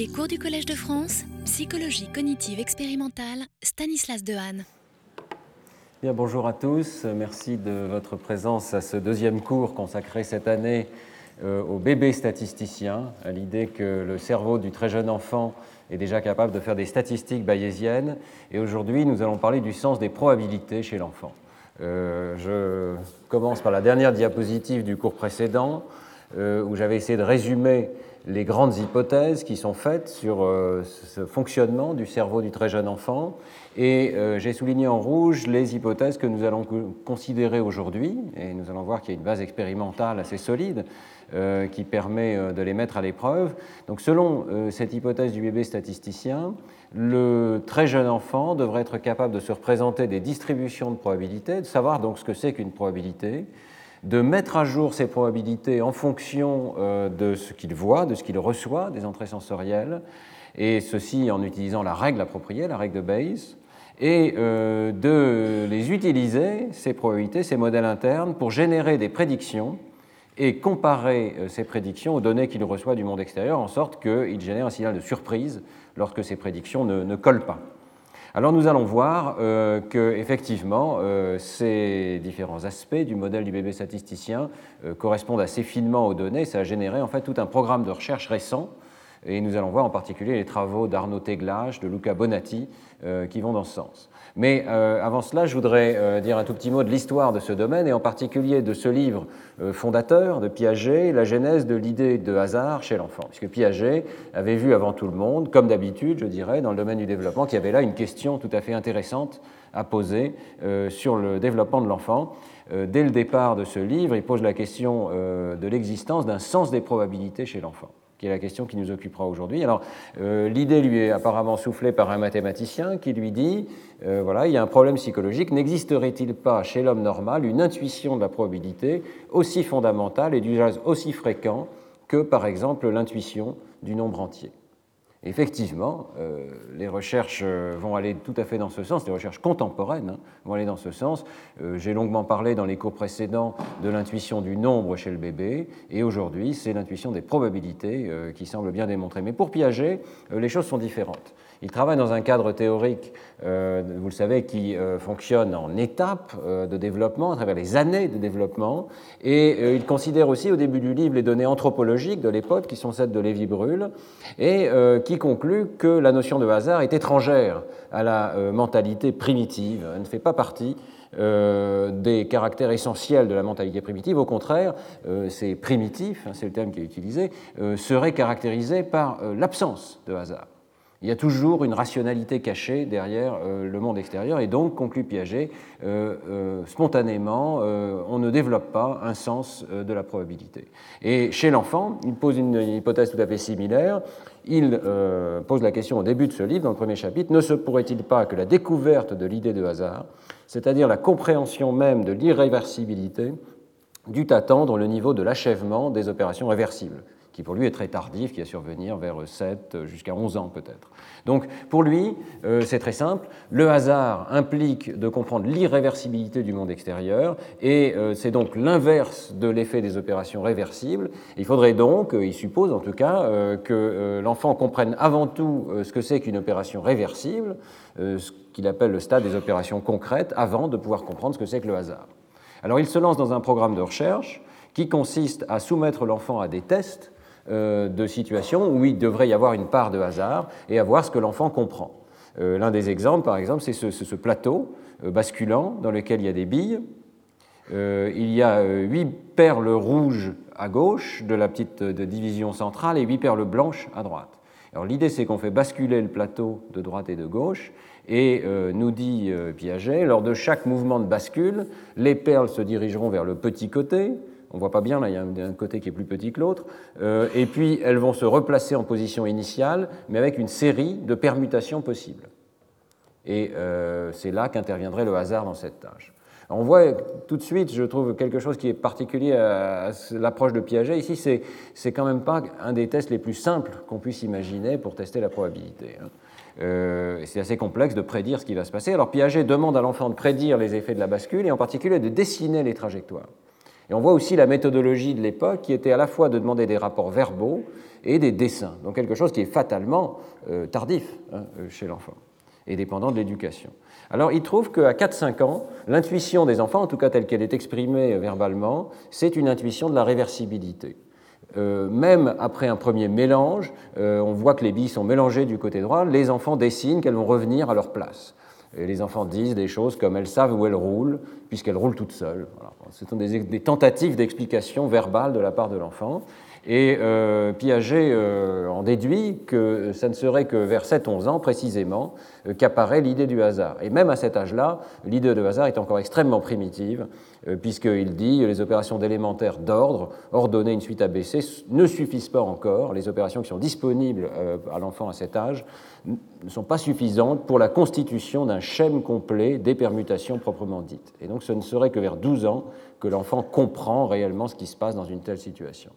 Les cours du Collège de France, psychologie cognitive expérimentale, Stanislas Dehaene. Bien, bonjour à tous, merci de votre présence à ce deuxième cours consacré cette année euh, au bébé statisticien, à l'idée que le cerveau du très jeune enfant est déjà capable de faire des statistiques bayésiennes. Et aujourd'hui, nous allons parler du sens des probabilités chez l'enfant. Euh, je commence par la dernière diapositive du cours précédent, euh, où j'avais essayé de résumer les grandes hypothèses qui sont faites sur euh, ce fonctionnement du cerveau du très jeune enfant. Et j'ai souligné en rouge les hypothèses que nous allons considérer aujourd'hui. Et nous allons voir qu'il y a une base expérimentale assez solide qui permet de les mettre à l'épreuve. Donc selon cette hypothèse du bébé statisticien, le très jeune enfant devrait être capable de se représenter des distributions de probabilités, de savoir donc ce que c'est qu'une probabilité, de mettre à jour ces probabilités en fonction euh, de ce qu'il voit, de ce qu'il reçoit, des entrées sensorielles, et ceci en utilisant la règle appropriée, la règle de Bayes, et euh, de les utiliser, ces probabilités, ces modèles internes, pour générer des prédictions et comparer euh, ces prédictions aux données qu'il reçoit du monde extérieur, en sorte qu'il génère un signal de surprise lorsque ces prédictions ne, collent pas. Alors nous allons voir euh, que effectivement euh, ces différents aspects du modèle du bébé statisticien euh, correspondent assez finement aux données. Ça a généré en fait tout un programme de recherche récent et nous allons voir en particulier les travaux d'Arnaud Teglage, de Luca Bonatti qui vont dans ce sens. Mais euh, avant cela, je voudrais euh, dire un tout petit mot de l'histoire de ce domaine et en particulier de ce livre euh, fondateur de Piaget, la genèse de l'idée de hasard chez l'enfant. Puisque Piaget avait vu avant tout le monde, comme d'habitude, je dirais, dans le domaine du développement, qu'il y avait là une question tout à fait intéressante à poser sur le développement de l'enfant. Dès le départ de ce livre, il pose la question de l'existence d'un sens des probabilités chez l'enfant qui est la question qui nous occupera aujourd'hui. Alors, euh, l'idée lui est apparemment soufflée par un mathématicien qui lui dit euh, voilà, il y a un problème psychologique. N'existerait-il pas chez l'homme normal une intuition de la probabilité aussi fondamentale et d'usage aussi fréquent que, par exemple, l'intuition du nombre entier? Effectivement, euh, les recherches euh, vont aller tout à fait dans ce sens, les recherches contemporaines hein, vont aller dans ce sens. Euh, j'ai longuement parlé dans les cours précédents de l'intuition du nombre chez le bébé, et aujourd'hui c'est l'intuition des probabilités qui semble bien démontrer. Mais pour Piaget, les choses sont différentes. Il travaille dans un cadre théorique, euh, vous le savez, qui euh, fonctionne en étapes euh, de développement, à travers les années de développement, et il considère aussi au début du livre les données anthropologiques de l'époque, qui sont celles de Lévi-Bruhl, et qui conclut que la notion de hasard est étrangère à la mentalité primitive, elle ne fait pas partie des caractères essentiels de la mentalité primitive. Au contraire, c'est primitif, hein, c'est le terme qui est utilisé, serait caractérisé par l'absence de hasard. Il y a toujours une rationalité cachée derrière euh, le monde extérieur et donc, conclut Piaget, euh, euh, spontanément, on ne développe pas un sens de la probabilité. Et chez l'enfant, il pose une hypothèse tout à fait similaire. Il pose la question au début de ce livre, dans le premier chapitre, ne se pourrait-il pas que la découverte de l'idée de hasard, c'est-à-dire la compréhension même de l'irréversibilité, dût attendre le niveau de l'achèvement des opérations réversibles? Qui pour lui est très tardif, qui va survenir vers 7 jusqu'à 11 ans peut-être. Donc pour lui, euh, c'est très simple, le hasard implique de comprendre l'irréversibilité du monde extérieur, et euh, c'est donc l'inverse de l'effet des opérations réversibles. Il faudrait donc, euh, il suppose en tout cas, que l'enfant comprenne avant tout ce que c'est qu'une opération réversible, ce qu'il appelle le stade des opérations concrètes, avant de pouvoir comprendre ce que c'est que le hasard. Alors il se lance dans un programme de recherche qui consiste à soumettre l'enfant à des tests de situations où il devrait y avoir une part de hasard et à voir ce que l'enfant comprend. Euh, l'un des exemples, par exemple, c'est ce, plateau euh, basculant dans lequel il y a des billes. il y a huit perles rouges à gauche de la petite division centrale et huit perles blanches à droite. Alors l'idée c'est qu'on fait basculer le plateau de droite et de gauche et nous dit Piaget, lors de chaque mouvement de bascule, les perles se dirigeront vers le petit côté, on voit pas bien, là, il y a un côté qui est plus petit que l'autre. Euh, et puis, elles vont se replacer en position initiale, mais avec une série de permutations possibles. Et euh, c'est là qu'interviendrait le hasard dans cette tâche. On voit tout de suite, je trouve, quelque chose qui est particulier à, l'approche de Piaget. Ici, c'est, c'est quand même pas un des tests les plus simples qu'on puisse imaginer pour tester la probabilité. Hein. Euh, c'est assez complexe de prédire ce qui va se passer. Alors Piaget demande à l'enfant de prédire les effets de la bascule et en particulier de dessiner les trajectoires. Et on voit aussi la méthodologie de l'époque qui était à la fois de demander des rapports verbaux et des dessins, donc quelque chose qui est fatalement euh, tardif hein, euh, chez l'enfant et dépendant de l'éducation. Alors il trouve qu'à 4-5 ans, l'intuition des enfants, en tout cas telle qu'elle est exprimée verbalement, c'est une intuition de la réversibilité. Euh, même après un premier mélange, on voit que les billes sont mélangées du côté droit, les enfants dessinent qu'elles vont revenir à leur place. Et les enfants disent des choses comme elles savent où elles roulent, puisqu'elles roulent toutes seules. Ce sont des, tentatives d'explication verbale de la part de l'enfant. Et euh, Piaget euh, en déduit que ça ne serait que vers 7-11 ans précisément euh, qu'apparaît l'idée du hasard. Et même à cet âge-là, l'idée de hasard est encore extrêmement primitive, puisqu'il dit les opérations d'élémentaire d'ordre, ordonner une suite ABC, ne suffisent pas encore. Les opérations qui sont disponibles à l'enfant à cet âge ne sont pas suffisantes pour la constitution d'un schème complet des permutations proprement dites. Et donc ce ne serait que vers 12 ans que l'enfant comprend réellement ce qui se passe dans une telle situation.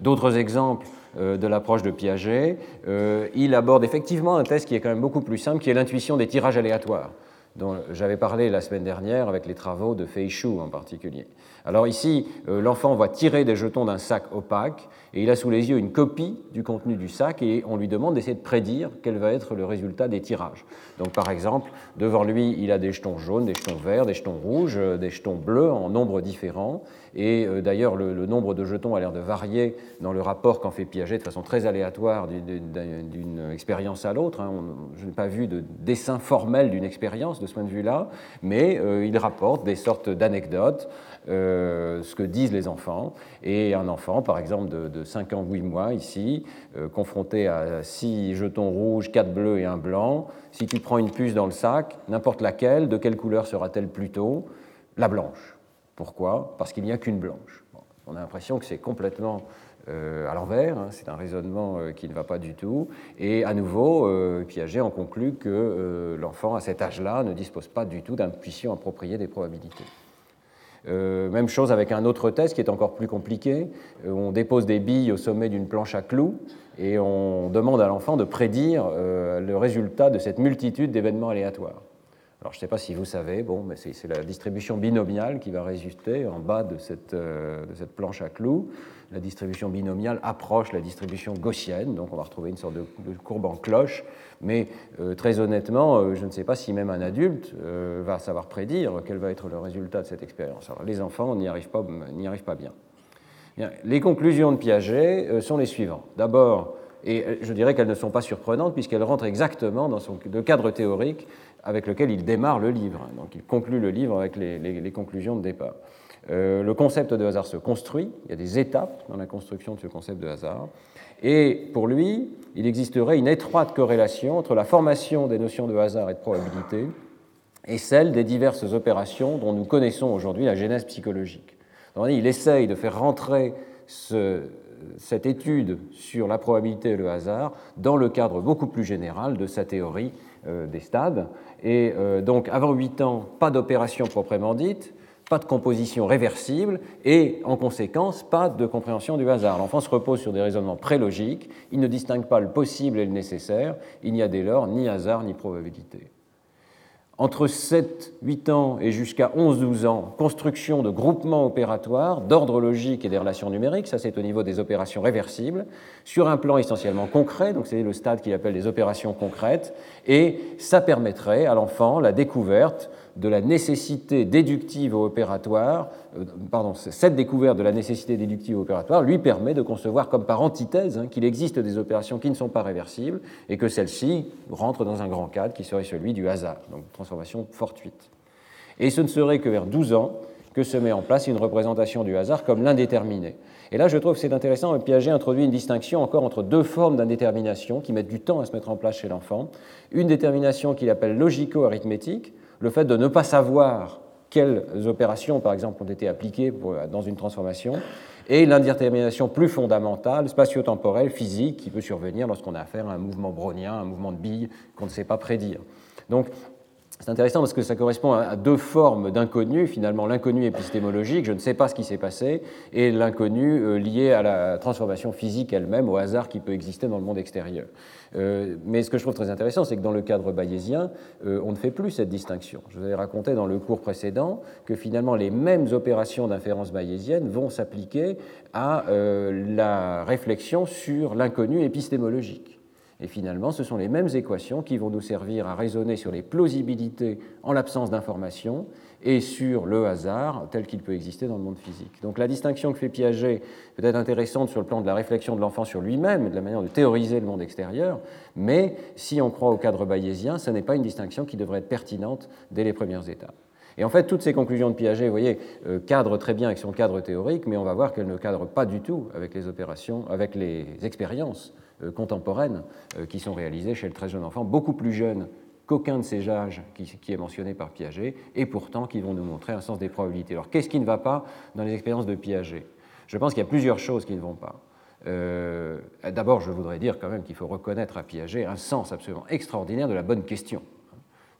D'autres exemples euh, de l'approche de Piaget, euh, il aborde effectivement un test qui est quand même beaucoup plus simple, qui est l'intuition des tirages aléatoires dont j'avais parlé la semaine dernière avec les travaux de Fei en particulier. Alors ici, euh, l'enfant va tirer des jetons d'un sac opaque et il a sous les yeux une copie du contenu du sac et on lui demande d'essayer de prédire quel va être le résultat des tirages. Donc par exemple, devant lui, il a des jetons jaunes, des jetons verts, des jetons rouges, euh, des jetons bleus en nombre différents. Et euh, d'ailleurs, le, nombre de jetons a l'air de varier dans le rapport qu'en fait Piaget de façon très aléatoire d'une expérience à l'autre. Hein. Je n'ai pas vu de dessin formel d'une expérience de ce point de vue-là, mais euh, il rapporte des sortes d'anecdotes euh, ce que disent les enfants. Et un enfant, par exemple, de, 5 ans, 8 mois, ici, euh, confronté à 6 jetons rouges, 4 bleus et un blanc, si tu prends une puce dans le sac, n'importe laquelle, de quelle couleur sera-t-elle plutôt? La blanche. Pourquoi? Parce qu'il n'y a qu'une blanche. on a l'impression que c'est complètement euh, à l'envers, hein, c'est un raisonnement qui ne va pas du tout. Et à nouveau, Piaget en conclut que l'enfant à cet âge-là ne dispose pas du tout d'intuition appropriée des probabilités. Euh, même chose avec un autre test qui est encore plus compliqué. Euh, on dépose des billes au sommet d'une planche à clous et on demande à l'enfant de prédire euh, le résultat de cette multitude d'événements aléatoires. Alors je ne sais pas si vous savez, bon, mais c'est la distribution binomiale qui va résulter en bas de cette, de cette planche à clous la distribution binomiale approche la distribution gaussienne, donc on va retrouver une sorte de, courbe en cloche, mais euh, très honnêtement, euh, je ne sais pas si même un adulte euh, va savoir prédire quel va être le résultat de cette expérience. Les enfants n'y arrivent, arrivent pas bien. Les conclusions de Piaget sont les suivantes. D'abord, et je dirais qu'elles ne sont pas surprenantes puisqu'elles rentrent exactement dans le cadre théorique avec lequel il démarre le livre. Donc il conclut le livre avec les conclusions de départ. Euh, le concept de hasard se construit, il y a des étapes dans la construction de ce concept de hasard, et pour lui, il existerait une étroite corrélation entre la formation des notions de hasard et de probabilité et celle des diverses opérations dont nous connaissons aujourd'hui la genèse psychologique. il essaye de faire rentrer cette étude sur la probabilité et le hasard dans le cadre beaucoup plus général de sa théorie des stades. Et euh, donc, avant 8 ans, pas d'opération proprement dite, pas de composition réversible et en conséquence pas de compréhension du hasard. L'enfant se repose sur des raisonnements prélogiques, il ne distingue pas le possible et le nécessaire, il n'y a dès lors ni hasard ni probabilité entre 7-8 ans et jusqu'à 11-12 ans, construction de groupements opératoires d'ordre logique et des relations numériques, ça c'est au niveau des opérations réversibles, sur un plan essentiellement concret, donc c'est le stade qu'il appelle les opérations concrètes, et ça permettrait à l'enfant la découverte de la nécessité déductive opératoire, euh, pardon, cette découverte de la nécessité déductive opératoire lui permet de concevoir comme par antithèse hein, qu'il existe des opérations qui ne sont pas réversibles et que celles-ci rentrent dans un grand cadre qui serait celui du hasard, donc transformation fortuite. Et ce ne serait que vers 12 ans que se met en place une représentation du hasard comme l'indéterminé. Et là, je trouve que c'est intéressant, Piaget introduit une distinction encore entre deux formes d'indétermination qui mettent du temps à se mettre en place chez l'enfant. Une détermination qu'il appelle logico-arithmétique, le fait de ne pas savoir quelles opérations, par exemple, ont été appliquées dans une transformation, et l'indétermination plus fondamentale, spatio-temporelle, physique, qui peut survenir lorsqu'on a affaire à un mouvement brownien, un mouvement de bille qu'on ne sait pas prédire. Donc, c'est intéressant parce que ça correspond à deux formes d'inconnu, finalement l'inconnu épistémologique, je ne sais pas ce qui s'est passé, et l'inconnu euh, lié à la transformation physique elle-même, au hasard qui peut exister dans le monde extérieur. Euh, mais ce que je trouve très intéressant, c'est que dans le cadre bayésien, euh, on ne fait plus cette distinction. Je vous avais raconté dans le cours précédent que finalement les mêmes opérations d'inférence bayésienne vont s'appliquer à la réflexion sur l'inconnu épistémologique. Et finalement, ce sont les mêmes équations qui vont nous servir à raisonner sur les plausibilités en l'absence d'informations et sur le hasard tel qu'il peut exister dans le monde physique. Donc la distinction que fait Piaget peut être intéressante sur le plan de la réflexion de l'enfant sur lui-même et de la manière de théoriser le monde extérieur, mais si on croit au cadre bayésien, ce n'est pas une distinction qui devrait être pertinente dès les premières étapes. Et en fait, toutes ces conclusions de Piaget, vous voyez, euh, cadrent très bien avec son cadre théorique, mais on va voir qu'elles ne cadrent pas du tout avec les opérations, avec les expériences contemporaines euh, qui sont réalisées chez le très jeune enfant, beaucoup plus jeune qu'aucun de ces âges qui, est mentionné par Piaget, et pourtant qui vont nous montrer un sens des probabilités. Alors qu'est-ce qui ne va pas dans les expériences de Piaget? Je pense qu'il y a plusieurs choses qui ne vont pas. Euh, d'abord, je voudrais dire quand même qu'il faut reconnaître à Piaget un sens absolument extraordinaire de la bonne question.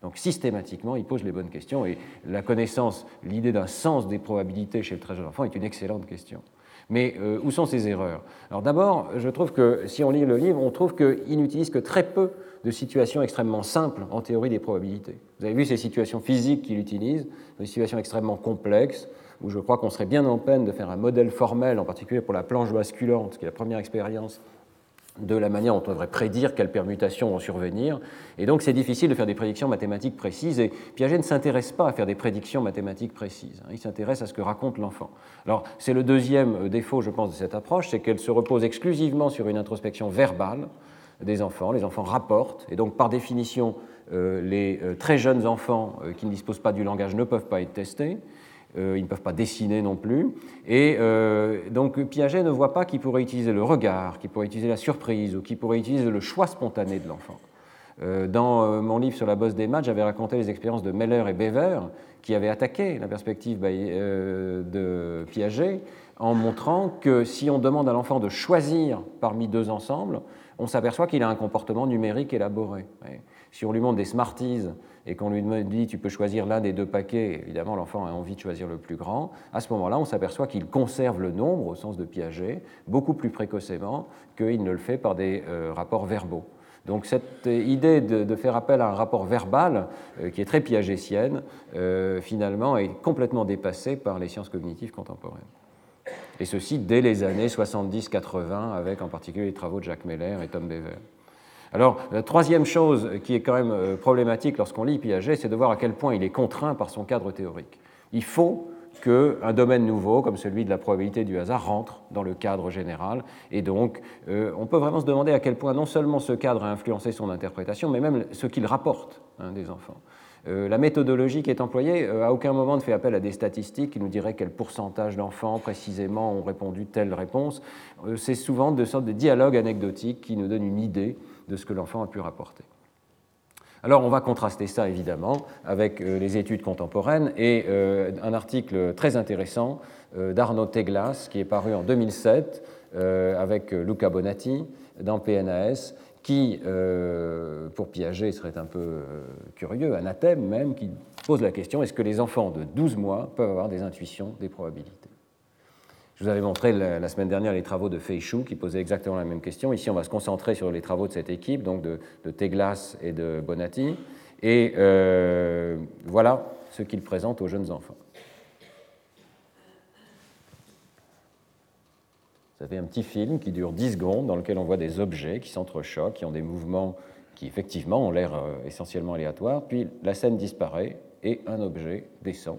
Donc systématiquement, il pose les bonnes questions et la connaissance, l'idée d'un sens des probabilités chez le très jeune enfant est une excellente question. Mais euh, où sont ces erreurs? Alors d'abord, je trouve que si on lit le livre, on trouve qu'il n'utilise que très peu de situations extrêmement simples en théorie des probabilités. Vous avez vu ces situations physiques qu'il utilise, des situations extrêmement complexes, où je crois qu'on serait bien en peine de faire un modèle formel, en particulier pour la planche basculante, qui est la première expérience de la manière dont on devrait prédire quelles permutations vont survenir. Et donc c'est difficile de faire des prédictions mathématiques précises. Et Piaget ne s'intéresse pas à faire des prédictions mathématiques précises. Hein. Il s'intéresse à ce que raconte l'enfant. Alors c'est le deuxième euh, défaut, je pense, de cette approche, c'est qu'elle se repose exclusivement sur une introspection verbale des enfants. Les enfants rapportent, et donc par définition, euh, les euh, très jeunes enfants qui ne disposent pas du langage ne peuvent pas être testés. Euh, ils ne peuvent pas dessiner non plus. Et euh, donc Piaget ne voit pas qu'il pourrait utiliser le regard, qu'il pourrait utiliser la surprise ou qu'il pourrait utiliser le choix spontané de l'enfant. Euh, dans mon livre sur la bosse des maths, j'avais raconté les expériences de Meller et Bever qui avaient attaqué la perspective de Piaget en montrant que si on demande à l'enfant de choisir parmi deux ensembles, on s'aperçoit qu'il a un comportement numérique élaboré. Si on lui montre des Smarties et qu'on lui dit tu peux choisir l'un des deux paquets, évidemment l'enfant a envie de choisir le plus grand, à ce moment-là on s'aperçoit qu'il conserve le nombre au sens de Piaget beaucoup plus précocement qu'il ne le fait par des euh, rapports verbaux. Donc cette idée de, faire appel à un rapport verbal, euh, qui est très piagétienne, euh, finalement est complètement dépassée par les sciences cognitives contemporaines. Et ceci dès les années 70-80, avec en particulier les travaux de Jacques Meller et Tom Bever. Alors, la troisième chose qui est quand même euh, problématique lorsqu'on lit Piaget, c'est de voir à quel point il est contraint par son cadre théorique. Il faut qu'un domaine nouveau, comme celui de la probabilité du hasard, rentre dans le cadre général. Et donc, euh, on peut vraiment se demander à quel point non seulement ce cadre a influencé son interprétation, mais même ce qu'il rapporte hein, des enfants. Euh, la méthodologie qui est employée, à aucun moment ne fait appel à des statistiques qui nous diraient quel pourcentage d'enfants précisément ont répondu telle réponse. c'est souvent de sortes de dialogues anecdotiques qui nous donnent une idée de ce que l'enfant a pu rapporter. Alors on va contraster ça évidemment avec euh, les études contemporaines et euh, un article très intéressant euh, d'Arnaud Teglas qui est paru en 2007 avec Luca Bonatti dans PNAS qui, pour Piaget, serait un peu curieux, anathème même, qui pose la question est-ce que les enfants de 12 mois peuvent avoir des intuitions des probabilités? Je vous avais montré la, semaine dernière les travaux de Feichou qui posaient exactement la même question. Ici, on va se concentrer sur les travaux de cette équipe, donc de, Teglas et de Bonatti. Et euh, voilà ce qu'ils présentent aux jeunes enfants. Ça fait un petit film qui dure 10 secondes dans lequel on voit des objets qui s'entrechoquent, qui ont des mouvements qui effectivement ont l'air euh, essentiellement aléatoires. Puis la scène disparaît et un objet descend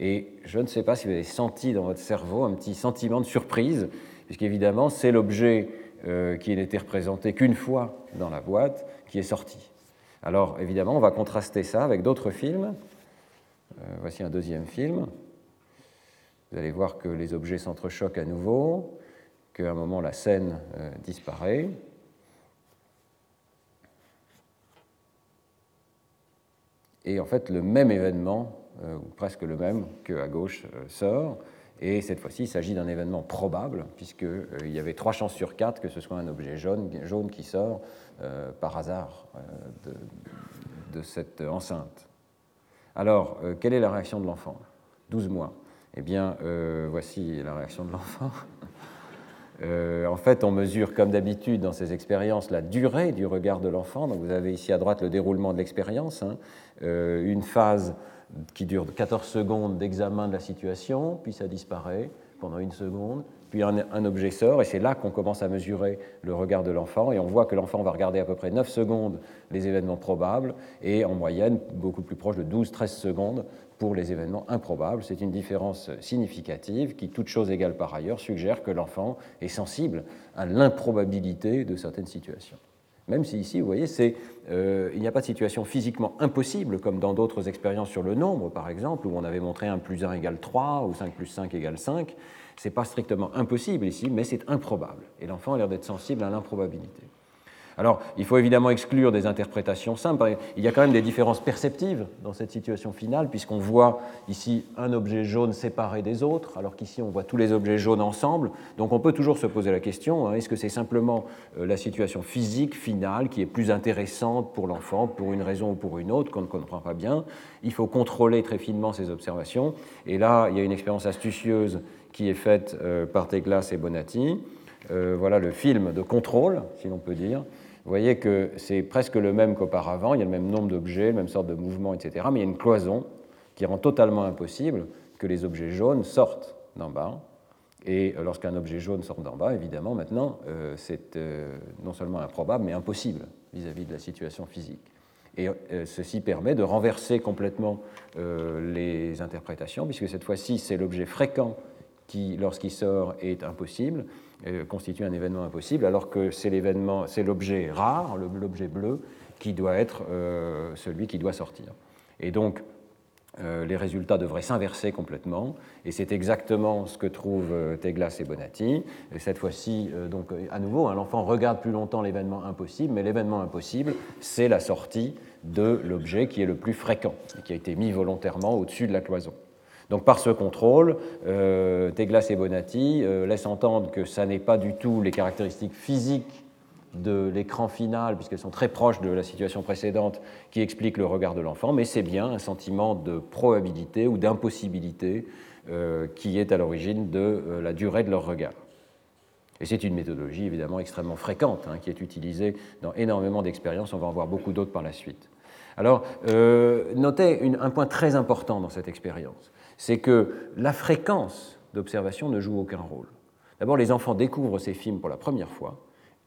et je ne sais pas si vous avez senti dans votre cerveau un petit sentiment de surprise, puisqu'évidemment, c'est l'objet euh, qui n'était représenté qu'une fois dans la boîte qui est sorti. Alors, évidemment, on va contraster ça avec d'autres films. Euh, voici un deuxième film. Vous allez voir que les objets s'entrechoquent à nouveau, qu'à un moment la scène euh, disparaît. Et en fait, le même événement ou presque le même qu'à gauche euh, sort. Et cette fois-ci, il s'agit d'un événement probable, puisqu'il euh, y avait trois chances sur quatre que ce soit un objet jaune, jaune qui sort par hasard de, cette enceinte. Alors, quelle est la réaction de l'enfant? 12 mois. Eh bien, voici la réaction de l'enfant. en fait, on mesure, comme d'habitude dans ces expériences, la durée du regard de l'enfant. Donc, vous avez ici à droite le déroulement de l'expérience. Hein. une phase qui dure 14 secondes d'examen de la situation, puis ça disparaît pendant une seconde, puis un, objet sort, et c'est là qu'on commence à mesurer le regard de l'enfant, et on voit que l'enfant va regarder à peu près 9 secondes les événements probables, et en moyenne beaucoup plus proche de 12-13 secondes pour les événements improbables. C'est une différence significative qui, toute chose égale par ailleurs, suggère que l'enfant est sensible à l'improbabilité de certaines situations. Même si ici, vous voyez, euh, il n'y a pas de situation physiquement impossible, comme dans d'autres expériences sur le nombre, par exemple, où on avait montré 1 plus 1 égale 3 ou 5 plus 5 égale 5. Ce n'est pas strictement impossible ici, mais c'est improbable. Et l'enfant a l'air d'être sensible à l'improbabilité. Alors, il faut évidemment exclure des interprétations simples. Il y a quand même des différences perceptives dans cette situation finale, puisqu'on voit ici un objet jaune séparé des autres, alors qu'ici on voit tous les objets jaunes ensemble. Donc on peut toujours se poser la question, hein, est-ce que c'est simplement euh, la situation physique finale qui est plus intéressante pour l'enfant, pour une raison ou pour une autre, qu'on ne comprend pas bien? Il faut contrôler très finement ces observations. Et là, il y a une expérience astucieuse qui est faite euh, par Teglas et Bonatti. Euh, voilà le film de contrôle, si l'on peut dire. Vous voyez que c'est presque le même qu'auparavant, il y a le même nombre d'objets, la même sorte de mouvement, etc. Mais il y a une cloison qui rend totalement impossible que les objets jaunes sortent d'en bas. Et euh, lorsqu'un objet jaune sort d'en bas, évidemment, maintenant, euh, c'est euh, non seulement improbable, mais impossible vis-à-vis de la situation physique. Et ceci permet de renverser complètement les interprétations, puisque cette fois-ci, c'est l'objet fréquent qui, lorsqu'il sort, est impossible, euh, constitue un événement impossible, alors que c'est l'événement, c'est l'objet rare, l'objet bleu, qui doit être euh, celui qui doit sortir. Et donc, euh, les résultats devraient s'inverser complètement, et c'est exactement ce que trouvent Teglas et Bonatti. Et cette fois-ci, donc à nouveau, hein, l'enfant regarde plus longtemps l'événement impossible, mais l'événement impossible, c'est la sortie de l'objet qui est le plus fréquent, et qui a été mis volontairement au-dessus de la cloison. Donc par ce contrôle, euh, Teglas et Bonatti euh, laissent entendre que ça n'est pas du tout les caractéristiques physiques de l'écran final, puisqu'elles sont très proches de la situation précédente, qui expliquent le regard de l'enfant, mais c'est bien un sentiment de probabilité ou d'impossibilité euh, qui est à l'origine de la durée de leur regard. Et c'est une méthodologie évidemment extrêmement fréquente, hein, qui est utilisée dans énormément d'expériences, on va en voir beaucoup d'autres par la suite. Alors, notez un point très important dans cette expérience c'est que la fréquence d'observation ne joue aucun rôle. D'abord, les enfants découvrent ces films pour la première fois.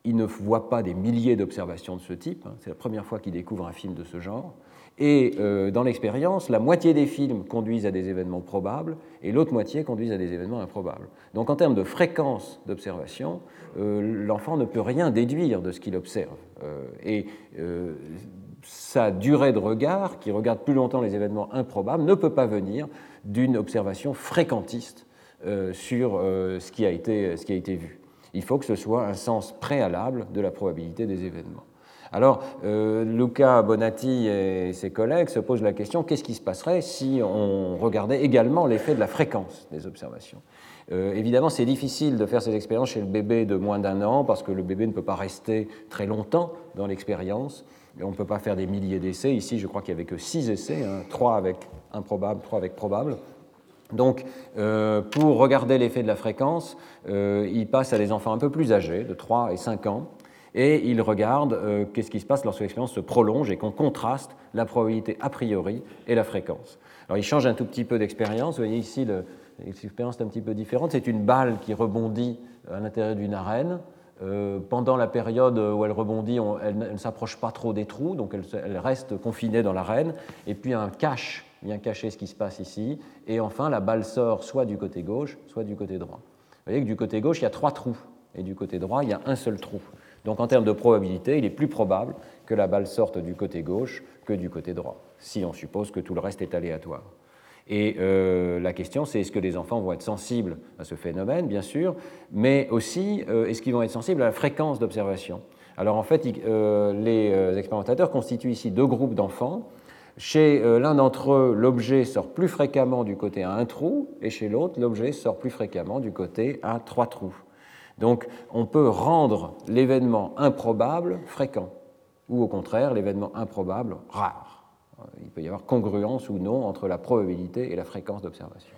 Ils ne voient pas des milliers d'observations de ce type. Hein. C'est la première fois qu'ils découvrent un film de ce genre. Et euh, dans l'expérience, la moitié des films conduisent à des événements probables et l'autre moitié conduisent à des événements improbables. Donc en termes de fréquence d'observation, euh, l'enfant ne peut rien déduire de ce qu'il observe. Euh, et sa durée de regard, qui regarde plus longtemps les événements improbables, ne peut pas venir d'une observation fréquentiste euh, sur euh, ce, qui a été, ce qui a été vu. Il faut que ce soit un sens préalable de la probabilité des événements. Alors, euh, Luca Bonatti et ses collègues se posent la question qu'est-ce qui se passerait si on regardait également l'effet de la fréquence des observations? Évidemment, c'est difficile de faire ces expériences chez le bébé de moins d'un an parce que le bébé ne peut pas rester très longtemps dans l'expérience. On ne peut pas faire des milliers d'essais. Ici, je crois qu'il n'y avait que six essais, hein, trois avec improbable, trois avec probable. Donc, euh, pour regarder l'effet de la fréquence, euh, il passe à des enfants un peu plus âgés, de 3 et 5 ans, et il regarde euh, qu'est-ce qui se passe lorsque l'expérience se prolonge et qu'on contraste la probabilité a priori et la fréquence. Alors, il change un tout petit peu d'expérience. Vous voyez ici, l'expérience est un petit peu différente. C'est une balle qui rebondit à l'intérieur d'une arène. Pendant la période où elle rebondit, elle, ne s'approche pas trop des trous, donc elle, reste confinée dans l'arène. Et puis un cache vient cacher ce qui se passe ici. Et enfin, la balle sort soit du côté gauche, soit du côté droit. Vous voyez que du côté gauche, il y a trois trous. Et du côté droit, il y a un seul trou. Donc en termes de probabilité, il est plus probable que la balle sorte du côté gauche que du côté droit, si on suppose que tout le reste est aléatoire. Et euh, la question, c'est est-ce que les enfants vont être sensibles à ce phénomène, bien sûr, mais aussi euh, est-ce qu'ils vont être sensibles à la fréquence d'observation? Alors en fait, euh, les expérimentateurs constituent ici deux groupes d'enfants. Chez l'un d'entre eux, l'objet sort plus fréquemment du côté à un trou, et chez l'autre, l'objet sort plus fréquemment du côté à trois trous. Donc on peut rendre l'événement improbable fréquent, ou au contraire l'événement improbable rare. Il peut y avoir congruence ou non entre la probabilité et la fréquence d'observation.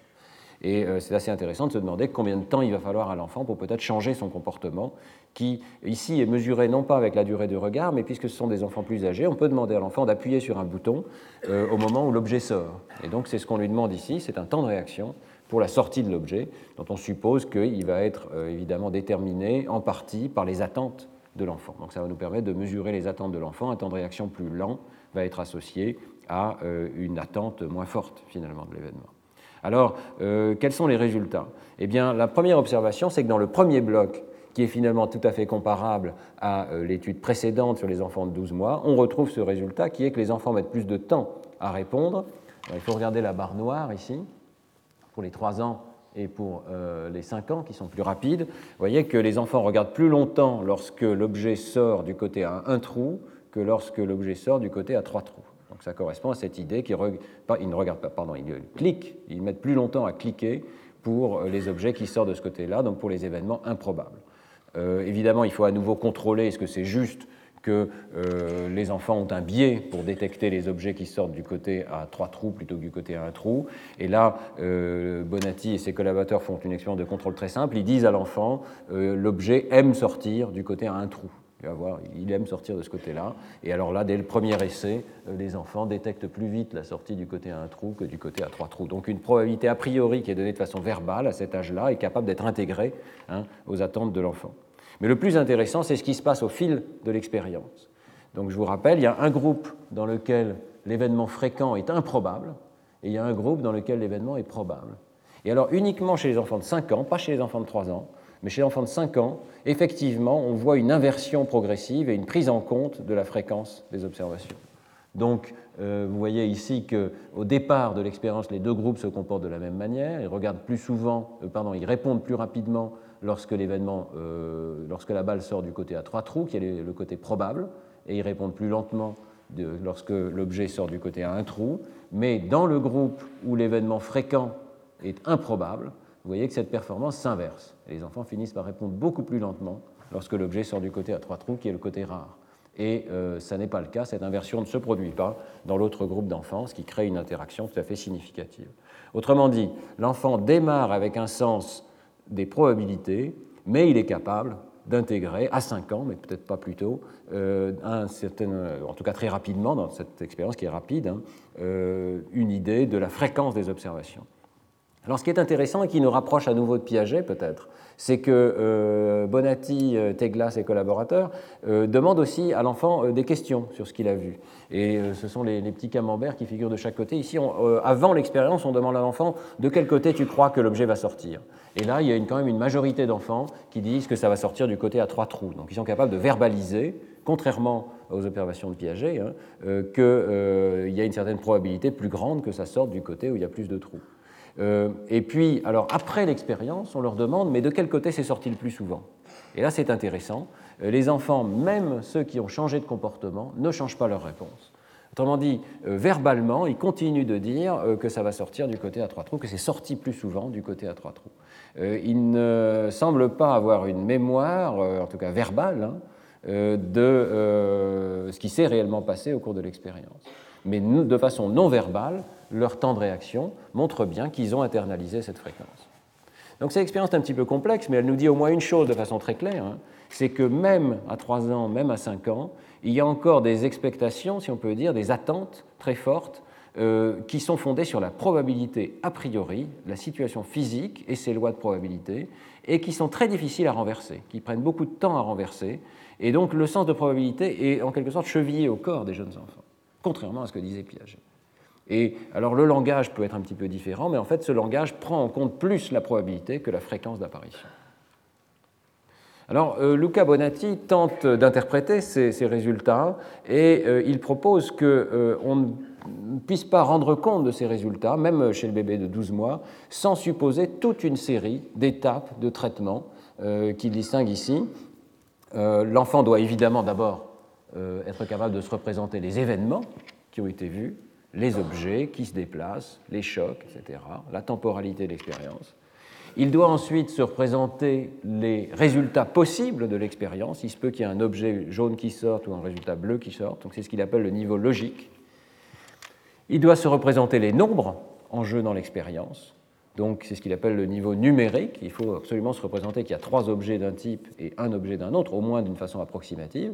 Et euh, c'est assez intéressant de se demander combien de temps il va falloir à l'enfant pour peut-être changer son comportement, qui ici est mesuré non pas avec la durée de regard, mais puisque ce sont des enfants plus âgés, on peut demander à l'enfant d'appuyer sur un bouton euh, au moment où l'objet sort. Et donc c'est ce qu'on lui demande ici, c'est un temps de réaction pour la sortie de l'objet, dont on suppose qu'il va être euh, évidemment déterminé en partie par les attentes de l'enfant. Donc ça va nous permettre de mesurer les attentes de l'enfant. Un temps de réaction plus lent va être associé à une attente moins forte finalement de l'événement. Alors, euh, quels sont les résultats? Eh bien, la première observation, c'est que dans le premier bloc, qui est finalement tout à fait comparable à euh, l'étude précédente sur les enfants de 12 mois, on retrouve ce résultat qui est que les enfants mettent plus de temps à répondre. il faut regarder la barre noire ici, pour les 3 ans et pour euh, les 5 ans qui sont plus rapides. Vous voyez que les enfants regardent plus longtemps lorsque l'objet sort du côté à un trou que lorsque l'objet sort du côté à trois trous. Donc ça correspond à cette idée qu'ils ne regardent pas, pardon, ils cliquent, ils mettent plus longtemps à cliquer pour euh, les objets qui sortent de ce côté-là, donc pour les événements improbables. Euh, évidemment, il faut à nouveau contrôler est-ce que c'est juste que euh, les enfants ont un biais pour détecter les objets qui sortent du côté à trois trous plutôt que du côté à un trou. Et là, Bonatti et ses collaborateurs font une expérience de contrôle très simple. Ils disent à l'enfant, l'objet aime sortir du côté à un trou il aime sortir de ce côté-là. Et alors là, dès le premier essai, euh, les enfants détectent plus vite la sortie du côté à un trou que du côté à trois trous. Donc une probabilité a priori qui est donnée de façon verbale à cet âge-là est capable d'être intégrée hein, aux attentes de l'enfant. Mais le plus intéressant, c'est ce qui se passe au fil de l'expérience. Donc je vous rappelle, il y a un groupe dans lequel l'événement fréquent est improbable, et il y a un groupe dans lequel l'événement est probable. Et alors uniquement chez les enfants de 5 ans, pas chez les enfants de 3 ans, mais chez l'enfant de 5 ans, effectivement, on voit une inversion progressive et une prise en compte de la fréquence des observations. Donc, euh, vous voyez ici qu'au départ de l'expérience, les deux groupes se comportent de la même manière. Ils regardent plus souvent, euh, pardon, ils répondent plus rapidement lorsque l'événement, euh, lorsque la balle sort du côté à trois trous, qui est le côté probable, et ils répondent plus lentement lorsque l'objet sort du côté à un trou. Mais dans le groupe où l'événement fréquent est improbable, vous voyez que cette performance s'inverse. Les enfants finissent par répondre beaucoup plus lentement lorsque l'objet sort du côté à trois trous, qui est le côté rare. Et euh, ça n'est pas le cas, cette inversion ne se produit pas dans l'autre groupe d'enfants, ce qui crée une interaction tout à fait significative. Autrement dit, l'enfant démarre avec un sens des probabilités, mais il est capable d'intégrer à 5 ans, mais peut-être pas plus tôt, euh, certain, en tout cas très rapidement, dans cette expérience qui est rapide, hein, euh, une idée de la fréquence des observations. Alors ce qui est intéressant et qui nous rapproche à nouveau de Piaget peut-être, c'est que euh, Bonatti, euh, Teglas et collaborateurs euh, demandent aussi à l'enfant des questions sur ce qu'il a vu. Et ce sont les, petits camemberts qui figurent de chaque côté. Ici, avant l'expérience, on demande à l'enfant de quel côté tu crois que l'objet va sortir? Et là, il y a quand même une majorité d'enfants qui disent que ça va sortir du côté à trois trous. Donc ils sont capables de verbaliser, contrairement aux observations de Piaget, hein, qu'il y a une certaine probabilité plus grande que ça sorte du côté où il y a plus de trous. Euh, et puis, alors après l'expérience, on leur demande, mais de quel côté c'est sorti le plus souvent? Et là, c'est intéressant. Euh, les enfants, même ceux qui ont changé de comportement, ne changent pas leur réponse. Autrement dit, euh, verbalement, ils continuent de dire que ça va sortir du côté à trois trous, que c'est sorti plus souvent du côté à trois trous. ils ne semblent pas avoir une mémoire, en tout cas verbale, hein, de ce qui s'est réellement passé au cours de l'expérience. Mais de façon non verbale, leur temps de réaction montre bien qu'ils ont internalisé cette fréquence. Donc cette expérience est un petit peu complexe, mais elle nous dit au moins une chose de façon très claire, hein. c'est que même à 3 ans, même à 5 ans, il y a encore des expectations, si on peut dire, des attentes très fortes euh, qui sont fondées sur la probabilité a priori, la situation physique et ses lois de probabilité, et qui sont très difficiles à renverser, qui prennent beaucoup de temps à renverser. Et donc le sens de probabilité est en quelque sorte chevillé au corps des jeunes enfants, contrairement à ce que disait Piaget. Et alors le langage peut être un petit peu différent, mais en fait ce langage prend en compte plus la probabilité que la fréquence d'apparition. Alors euh, Luca Bonatti tente d'interpréter ces, résultats et euh, il propose qu'on euh, ne puisse pas rendre compte de ces résultats, même chez le bébé de 12 mois, sans supposer toute une série d'étapes de traitement qu'il distingue ici. L'enfant doit évidemment d'abord être capable de se représenter les événements qui ont été vus, les objets qui se déplacent, les chocs, etc., la temporalité de l'expérience. Il doit ensuite se représenter les résultats possibles de l'expérience. Il se peut qu'il y ait un objet jaune qui sorte ou un résultat bleu qui sorte. Donc c'est ce qu'il appelle le niveau logique. Il doit se représenter les nombres en jeu dans l'expérience. Donc c'est ce qu'il appelle le niveau numérique. Il faut absolument se représenter qu'il y a trois objets d'un type et un objet d'un autre, au moins d'une façon approximative.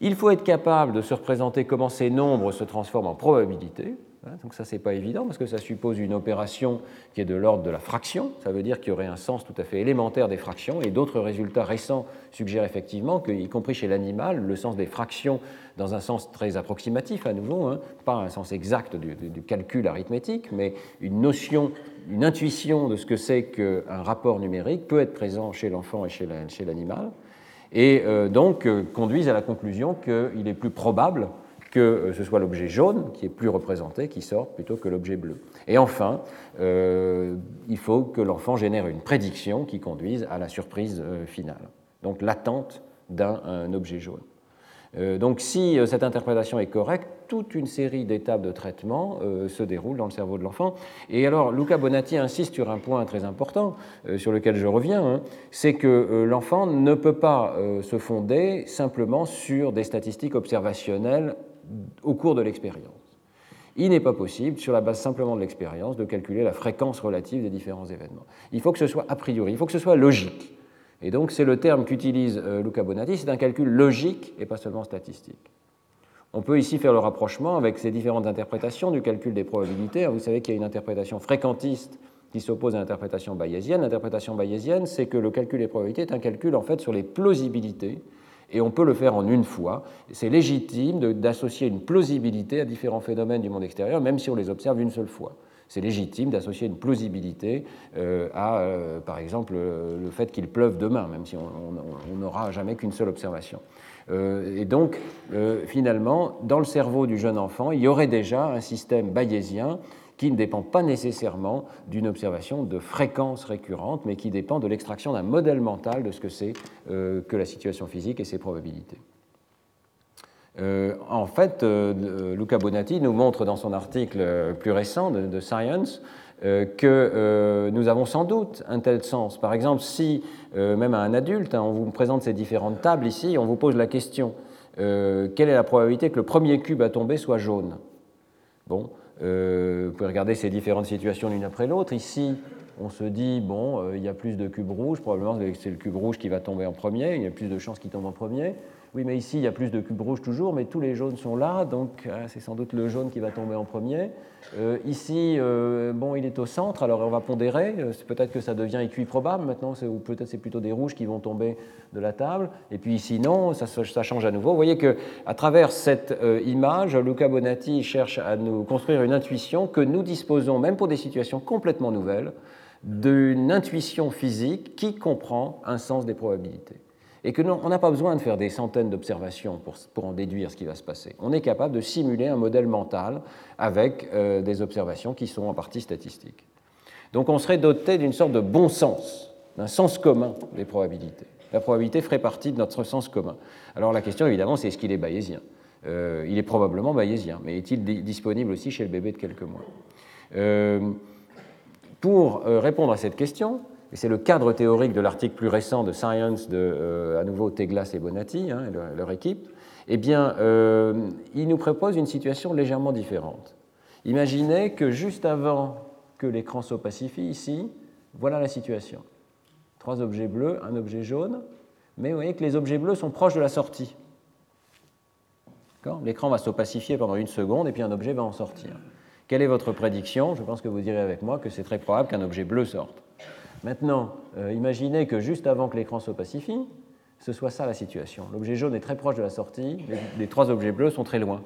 Il faut être capable de se représenter comment ces nombres se transforment en probabilités. Hein, donc ça, c'est pas évident parce que ça suppose une opération qui est de l'ordre de la fraction. Ça veut dire qu'il y aurait un sens tout à fait élémentaire des fractions et d'autres résultats récents suggèrent effectivement qu'y compris chez l'animal, le sens des fractions dans un sens très approximatif à nouveau, hein, pas un sens exact du, calcul arithmétique, mais une notion, une intuition de ce que c'est qu'un rapport numérique peut être présent chez l'enfant et chez l'animal, et euh, donc euh, conduisent à la conclusion qu'il est plus probable que euh, ce soit l'objet jaune qui est plus représenté qui sorte plutôt que l'objet bleu. Et enfin, il faut que l'enfant génère une prédiction qui conduise à la surprise finale, donc l'attente d'un objet jaune. donc si cette interprétation est correcte, toute une série d'étapes de traitement se déroulent dans le cerveau de l'enfant. Et alors, Luca Bonatti insiste sur un point très important, sur lequel je reviens, hein, c'est que l'enfant ne peut pas se fonder simplement sur des statistiques observationnelles au cours de l'expérience. Il n'est pas possible, sur la base simplement de l'expérience, de calculer la fréquence relative des différents événements. Il faut que ce soit a priori, il faut que ce soit logique. Et donc c'est le terme qu'utilise euh, Luca Bonatti, c'est un calcul logique et pas seulement statistique. On peut ici faire le rapprochement avec ces différentes interprétations du calcul des probabilités. Vous savez qu'il y a une interprétation fréquentiste qui s'oppose à l'interprétation bayésienne. L'interprétation bayésienne, c'est que le calcul des probabilités est un calcul en fait sur les plausibilités et on peut le faire en une fois. C'est légitime d'associer une plausibilité à différents phénomènes du monde extérieur, même si on les observe une seule fois. C'est légitime d'associer une plausibilité euh, à, euh, par exemple, le fait qu'il pleuve demain, même si on n'aura jamais qu'une seule observation. Euh, et donc, finalement, dans le cerveau du jeune enfant, il y aurait déjà un système bayésien qui ne dépend pas nécessairement d'une observation de fréquence récurrente, mais qui dépend de l'extraction d'un modèle mental de ce que c'est euh, que la situation physique et ses probabilités. Euh, en fait, euh, Luca Bonatti nous montre dans son article plus récent de, Science que nous avons sans doute un tel sens. Par exemple, si, même à un adulte, hein, on vous présente ces différentes tables ici, on vous pose la question quelle est la probabilité que le premier cube à tomber soit jaune? Bon, euh, vous pouvez regarder ces différentes situations l'une après l'autre. Ici, on se dit, bon, euh, il y a plus de cubes rouges, probablement c'est le cube rouge qui va tomber en premier, il y a plus de chances qu'il tombe en premier. Oui, mais ici, il y a plus de cubes rouges toujours, mais tous les jaunes sont là, donc euh, c'est sans doute le jaune qui va tomber en premier. Euh, ici, euh, bon, il est au centre, alors on va pondérer. Peut-être que ça devient équiprobable maintenant, ou peut-être c'est plutôt des rouges qui vont tomber de la table. Et puis ici, non, ça, change à nouveau. Vous voyez que à travers cette image, Luca Bonatti cherche à nous construire une intuition que nous disposons, même pour des situations complètement nouvelles, d'une intuition physique qui comprend un sens des probabilités et qu'on n'a pas besoin de faire des centaines d'observations pour, en déduire ce qui va se passer. On est capable de simuler un modèle mental avec euh, des observations qui sont en partie statistiques. Donc on serait doté d'une sorte de bon sens, d'un sens commun des probabilités. La probabilité ferait partie de notre sens commun. Alors la question évidemment c'est est-ce qu'il est bayésien? Euh, Il est probablement bayésien, mais est-il disponible aussi chez le bébé de quelques mois? Euh, Pour répondre à cette question, et c'est le cadre théorique de l'article plus récent de Science de, euh, à nouveau, Teglas et Bonatti, hein, leur, équipe, eh bien, euh, il nous propose une situation légèrement différente. Imaginez que juste avant que l'écran s'opacifie, ici, voilà la situation. Trois objets bleus, un objet jaune, mais vous voyez que les objets bleus sont proches de la sortie. L'écran va s'opacifier pendant une seconde et puis un objet va en sortir. Quelle est votre prédiction? Je pense que vous direz avec moi que c'est très probable qu'un objet bleu sorte. Maintenant, euh, imaginez que juste avant que l'écran s'opacifie, ce soit ça la situation. L'objet jaune est très proche de la sortie, les, trois objets bleus sont très loin.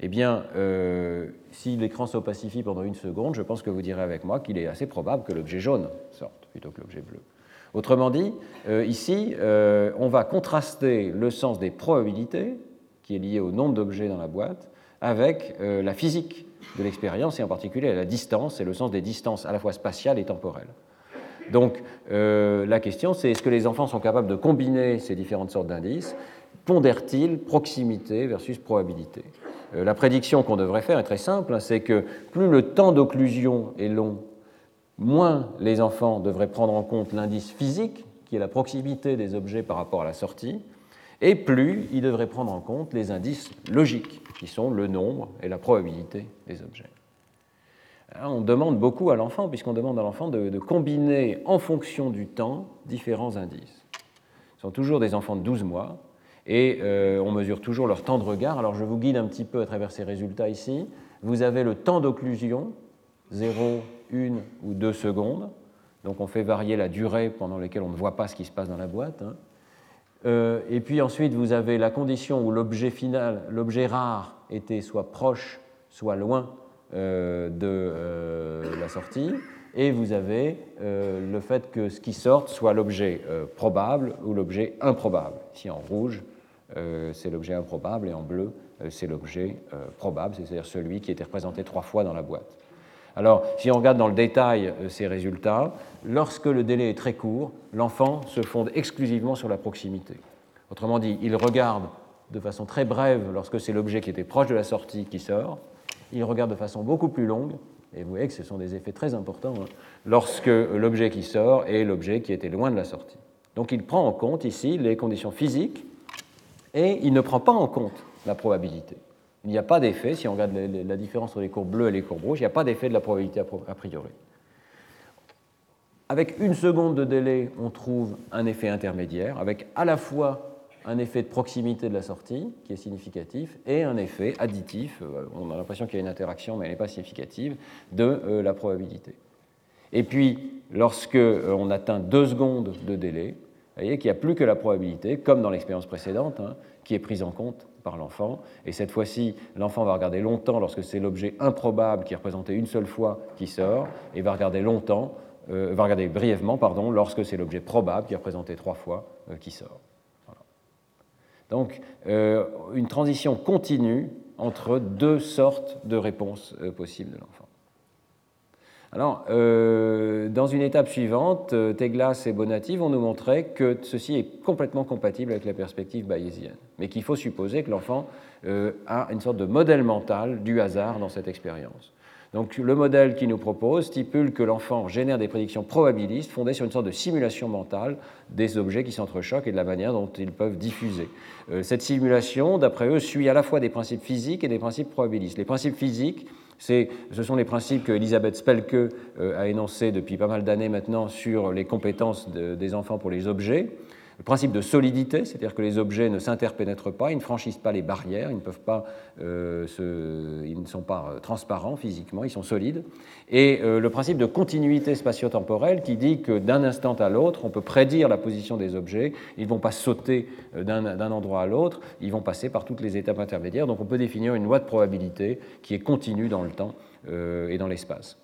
Eh bien, euh, si l'écran s'opacifie pendant une seconde, je pense que vous direz avec moi qu'il est assez probable que l'objet jaune sorte plutôt que l'objet bleu. Autrement dit, euh, ici, on va contraster le sens des probabilités, qui est lié au nombre d'objets dans la boîte, avec la physique de l'expérience et en particulier la distance et le sens des distances à la fois spatiales et temporelles. Donc euh, la question, c'est est-ce que les enfants sont capables de combiner ces différentes sortes d'indices? Pondèrent-ils proximité versus probabilité? Euh, La prédiction qu'on devrait faire est très simple, hein, c'est que plus le temps d'occlusion est long, moins les enfants devraient prendre en compte l'indice physique, qui est la proximité des objets par rapport à la sortie, Et plus il devrait prendre en compte les indices logiques, qui sont le nombre et la probabilité des objets. On demande beaucoup à l'enfant, puisqu'on demande à l'enfant de, combiner en fonction du temps différents indices. Ce sont toujours des enfants de 12 mois, et euh, on mesure toujours leur temps de regard. Alors je vous guide un petit peu à travers ces résultats ici. Vous avez le temps d'occlusion, 0, 1 ou 2 secondes. Donc on fait varier la durée pendant laquelle on ne voit pas ce qui se passe dans la boîte. Hein. Euh, et puis ensuite, vous avez la condition où l'objet final, l'objet rare, était soit proche, soit loin de la sortie. Et vous avez le fait que ce qui sorte soit l'objet probable ou l'objet improbable. Ici en rouge, euh, c'est l'objet improbable, et en bleu, euh, c'est l'objet euh, probable, c'est-à-dire celui qui était représenté trois fois dans la boîte. Alors, si on regarde dans le détail ces résultats, lorsque le délai est très court, l'enfant se fonde exclusivement sur la proximité. Autrement dit, il regarde de façon très brève lorsque c'est l'objet qui était proche de la sortie qui sort, il regarde de façon beaucoup plus longue, et vous voyez que ce sont des effets très importants, hein, lorsque l'objet qui sort est l'objet qui était loin de la sortie. Donc il prend en compte ici les conditions physiques et il ne prend pas en compte la probabilité. Il n'y a pas d'effet, si on regarde la différence entre les courbes bleues et les courbes rouges, il n'y a pas d'effet de la probabilité a priori. Avec une seconde de délai, on trouve un effet intermédiaire, avec à la fois un effet de proximité de la sortie, qui est significatif, et un effet additif, euh, on a l'impression qu'il y a une interaction, mais elle n'est pas significative, de euh, la probabilité. Et puis, lorsque euh, on atteint deux secondes de délai, vous voyez qu'il n'y a plus que la probabilité, comme dans l'expérience précédente, hein, qui est prise en compte par l'enfant. Et cette fois-ci, l'enfant va regarder longtemps lorsque c'est l'objet improbable qui est représenté une seule fois qui sort, et va regarder longtemps, va regarder brièvement, pardon, lorsque c'est l'objet probable qui est représenté trois fois qui sort. Donc, euh, une transition continue entre deux sortes de réponses possibles de l'enfant. Alors, euh, dans une étape suivante, euh, Teglas et Bonatti vont nous montrer que ceci est complètement compatible avec la perspective bayésienne, mais qu'il faut supposer que l'enfant euh, a une sorte de modèle mental du hasard dans cette expérience. Donc, le modèle qu'il nous propose stipule que l'enfant génère des prédictions probabilistes fondées sur une sorte de simulation mentale des objets qui s'entrechoquent et de la manière dont ils peuvent diffuser. cette simulation, d'après eux, suit à la fois des principes physiques et des principes probabilistes. Les principes physiques ce sont les principes que Elisabeth Spelke euh, a énoncés depuis pas mal d'années maintenant sur les compétences des enfants pour les objets le principe de solidité, c'est-à-dire que les objets ne s'interpénètrent pas, ils ne franchissent pas les barrières, ils ne, peuvent pas, euh, ils ne sont pas euh, transparents physiquement, ils sont solides, et euh, le principe de continuité spatio-temporelle qui dit que d'un instant à l'autre, on peut prédire la position des objets, ils ne vont pas sauter d'un endroit à l'autre, ils vont passer par toutes les étapes intermédiaires, donc on peut définir une loi de probabilité qui est continue dans le temps et dans l'espace.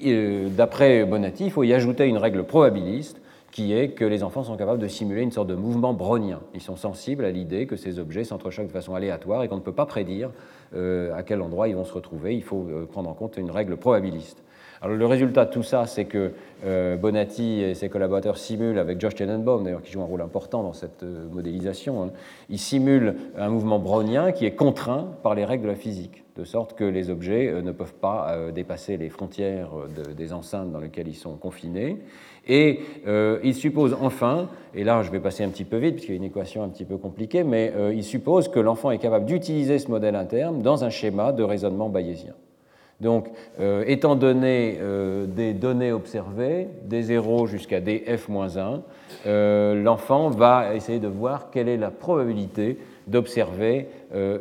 D'après Bonatti, il faut y ajouter une règle probabiliste qui est que les enfants sont capables de simuler une sorte de mouvement brownien. Ils sont sensibles à l'idée que ces objets s'entrechoquent de façon aléatoire et qu'on ne peut pas prédire euh, à quel endroit ils vont se retrouver. Il faut euh, prendre en compte une règle probabiliste. Alors, le résultat de tout ça, c'est que euh, Bonatti et ses collaborateurs simulent, avec Josh Tenenbaum d'ailleurs, qui joue un rôle important dans cette modélisation, hein, ils simulent un mouvement brownien qui est contraint par les règles de la physique, de sorte que les objets ne peuvent pas dépasser les frontières des enceintes dans lesquelles ils sont confinés. Et euh, il suppose enfin, et là je vais passer un petit peu vite puisqu'il y a une équation un petit peu compliquée, mais euh, il suppose que l'enfant est capable d'utiliser ce modèle interne dans un schéma de raisonnement bayésien. Donc, euh, étant donné des données observées, des 0 jusqu'à des f-1, l'enfant va essayer de voir quelle est la probabilité d'observer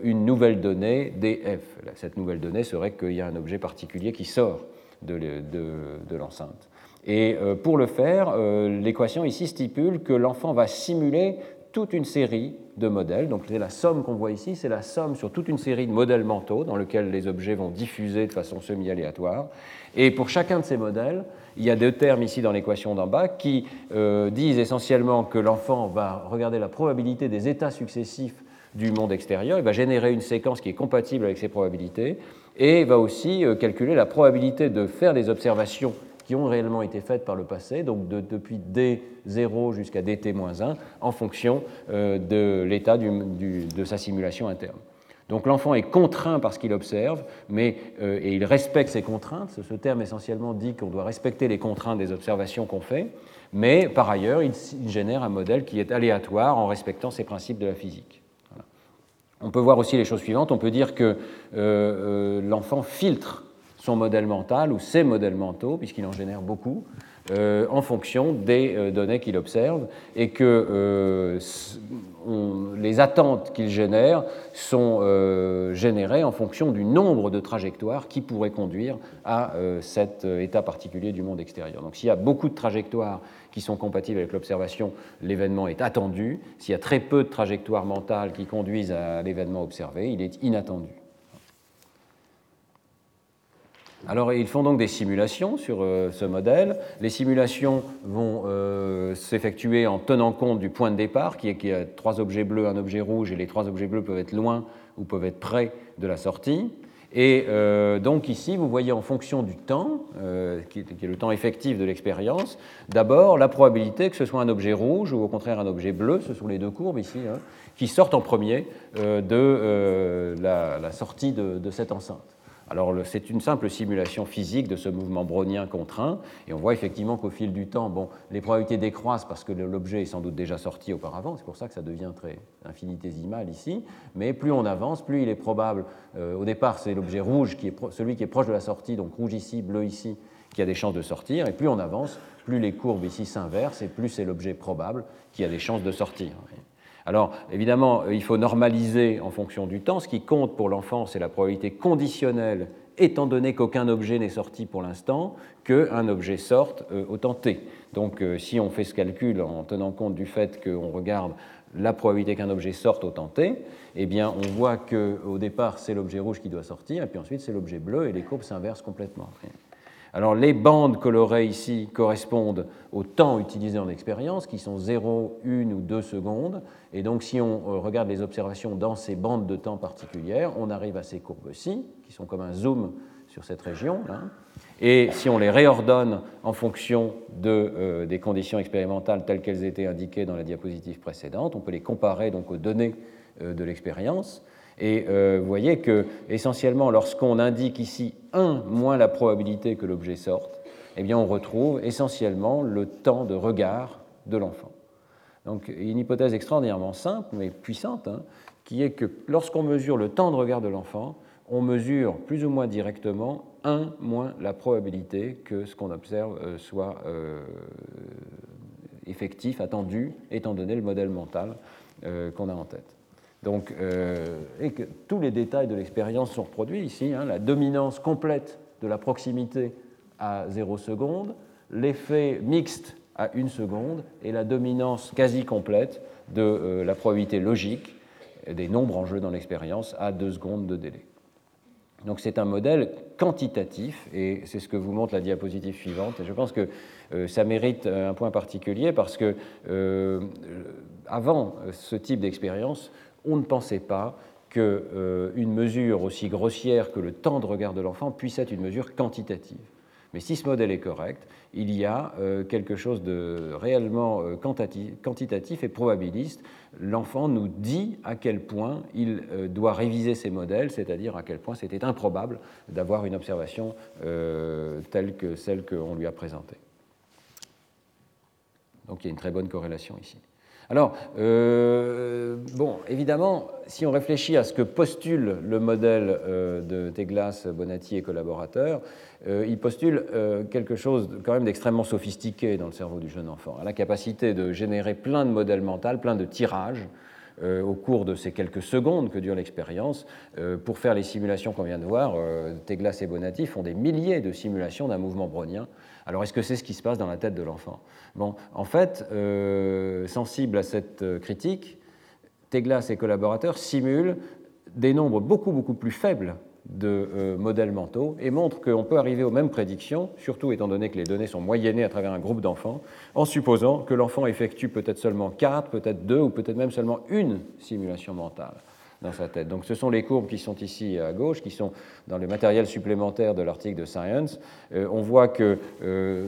une nouvelle donnée des f. Cette nouvelle donnée serait qu'il y a un objet particulier qui sort de l'enceinte. Et euh, pour le faire, euh, l'équation ici stipule que l'enfant va simuler toute une série de modèles. Donc c'est la somme qu'on voit ici, c'est la somme sur toute une série de modèles mentaux dans lesquels les objets vont diffuser de façon semi-aléatoire. Et pour chacun de ces modèles, il y a deux termes ici dans l'équation d'en bas qui euh, disent essentiellement que l'enfant va regarder la probabilité des états successifs du monde extérieur, il va générer une séquence qui est compatible avec ces probabilités et va aussi calculer la probabilité de faire des observations qui ont réellement été faites par le passé, donc depuis D0 jusqu'à DT-1, en fonction euh, de l'état de sa simulation interne. Donc l'enfant est contraint par ce qu'il observe, mais, euh, et il respecte ses contraintes. Ce terme essentiellement dit qu'on doit respecter les contraintes des observations qu'on fait, mais par ailleurs, il, génère un modèle qui est aléatoire en respectant ces principes de la physique. On peut voir aussi les choses suivantes. On peut dire que euh, l'enfant filtre son modèle mental ou ses modèles mentaux, puisqu'il en génère beaucoup, euh, en fonction des euh, données qu'il observe et que euh, les attentes qu'il génère sont générées en fonction du nombre de trajectoires qui pourraient conduire à cet état particulier du monde extérieur. Donc s'il y a beaucoup de trajectoires qui sont compatibles avec l'observation, l'événement est attendu. S'il y a très peu de trajectoires mentales qui conduisent à l'événement observé, il est inattendu. Alors, ils font donc des simulations sur euh, ce modèle. Les simulations vont euh, s'effectuer en tenant compte du point de départ, qui est qu'il y a trois objets bleus, un objet rouge, et les trois objets bleus peuvent être loin ou peuvent être près de la sortie. Et euh, donc ici, vous voyez en fonction du temps, qui, est, le temps effectif de l'expérience, d'abord la probabilité que ce soit un objet rouge ou au contraire un objet bleu, ce sont les deux courbes ici, hein, qui sortent en premier de la, sortie de cette enceinte. Alors c'est une simple simulation physique de ce mouvement brownien contraint, et on voit effectivement qu'au fil du temps, bon, les probabilités décroissent parce que l'objet est sans doute déjà sorti auparavant, c'est pour ça que ça devient très infinitésimal ici, mais plus on avance, plus il est probable, euh, au départ c'est l'objet rouge, qui est celui qui est proche de la sortie, donc rouge ici, bleu ici, qui a des chances de sortir, et plus on avance, plus les courbes ici s'inversent, et plus c'est l'objet probable qui a des chances de sortir. Alors, évidemment, euh, il faut normaliser en fonction du temps. Ce qui compte pour l'enfant, c'est la probabilité conditionnelle, étant donné qu'aucun objet n'est sorti pour l'instant, qu'un objet sorte euh, au temps t. Donc, euh, si on fait ce calcul en tenant compte du fait qu'on regarde la probabilité qu'un objet sorte au t, eh bien, on voit qu'au départ, c'est l'objet rouge qui doit sortir, et puis ensuite, c'est l'objet bleu, et les courbes s'inversent complètement. Alors les bandes colorées ici correspondent au temps utilisé en expérience, qui sont 0, 1 ou 2 secondes. Et donc si on euh, regarde les observations dans ces bandes de temps particulières, on arrive à ces courbes-ci, qui sont comme un zoom sur cette région. Et si on les réordonne en fonction euh, des conditions expérimentales telles qu'elles étaient indiquées dans la diapositive précédente, on peut les comparer donc aux données euh, de l'expérience. Et vous voyez que, essentiellement, lorsqu'on indique ici 1 moins la probabilité que l'objet sorte, eh bien, on retrouve essentiellement le temps de regard de l'enfant. Donc, une hypothèse extraordinairement simple, mais puissante, hein, qui est que lorsqu'on mesure le temps de regard de l'enfant, on mesure plus ou moins directement 1 moins la probabilité que ce qu'on observe euh, soit euh, effectif, attendu, étant donné le modèle mental euh, qu'on a en tête. Donc, et que tous les détails de l'expérience sont reproduits ici, hein, la dominance complète de la proximité à 0 seconde, l'effet mixte à 1 seconde et la dominance quasi complète de euh, la probabilité logique des nombres en jeu dans l'expérience à 2 secondes de délai. Donc c'est un modèle quantitatif et c'est ce que vous montre la diapositive suivante. Et je pense que euh, ça mérite un point particulier parce que euh, avant ce type d'expérience, on ne pensait pas qu'une mesure aussi grossière que le temps de regard de l'enfant puisse être une mesure quantitative. Mais si ce modèle est correct, il y a euh, quelque chose de réellement euh, quantitatif et probabiliste. L'enfant nous dit à quel point il euh, doit réviser ses modèles, c'est-à-dire à quel point c'était improbable d'avoir une observation telle que celle qu'on lui a présentée. Donc il y a une très bonne corrélation ici. Alors, bon, évidemment, si on réfléchit à ce que postule le modèle de Teglas, Bonatti et collaborateurs, euh, il postule euh, quelque chose quand même d'extrêmement sophistiqué dans le cerveau du jeune enfant, la capacité de générer plein de modèles mentaux, plein de tirages euh, au cours de ces quelques secondes que dure l'expérience pour faire les simulations qu'on vient de voir. Teglas et Bonatti font des milliers de simulations d'un mouvement brownien. Alors est-ce que c'est ce qui se passe dans la tête de l'enfant? Bon, en fait, sensible à cette critique, Teglas et collaborateurs simulent des nombres beaucoup beaucoup plus faibles de euh, modèles mentaux et montre qu'on peut arriver aux mêmes prédictions, surtout étant donné que les données sont moyennées à travers un groupe d'enfants, en supposant que l'enfant effectue peut-être seulement 4, peut-être 2 ou peut-être même seulement une simulation mentale dans sa tête. Donc ce sont les courbes qui sont ici à gauche, qui sont dans le matériel supplémentaire de l'article de Science. Euh, on voit que euh,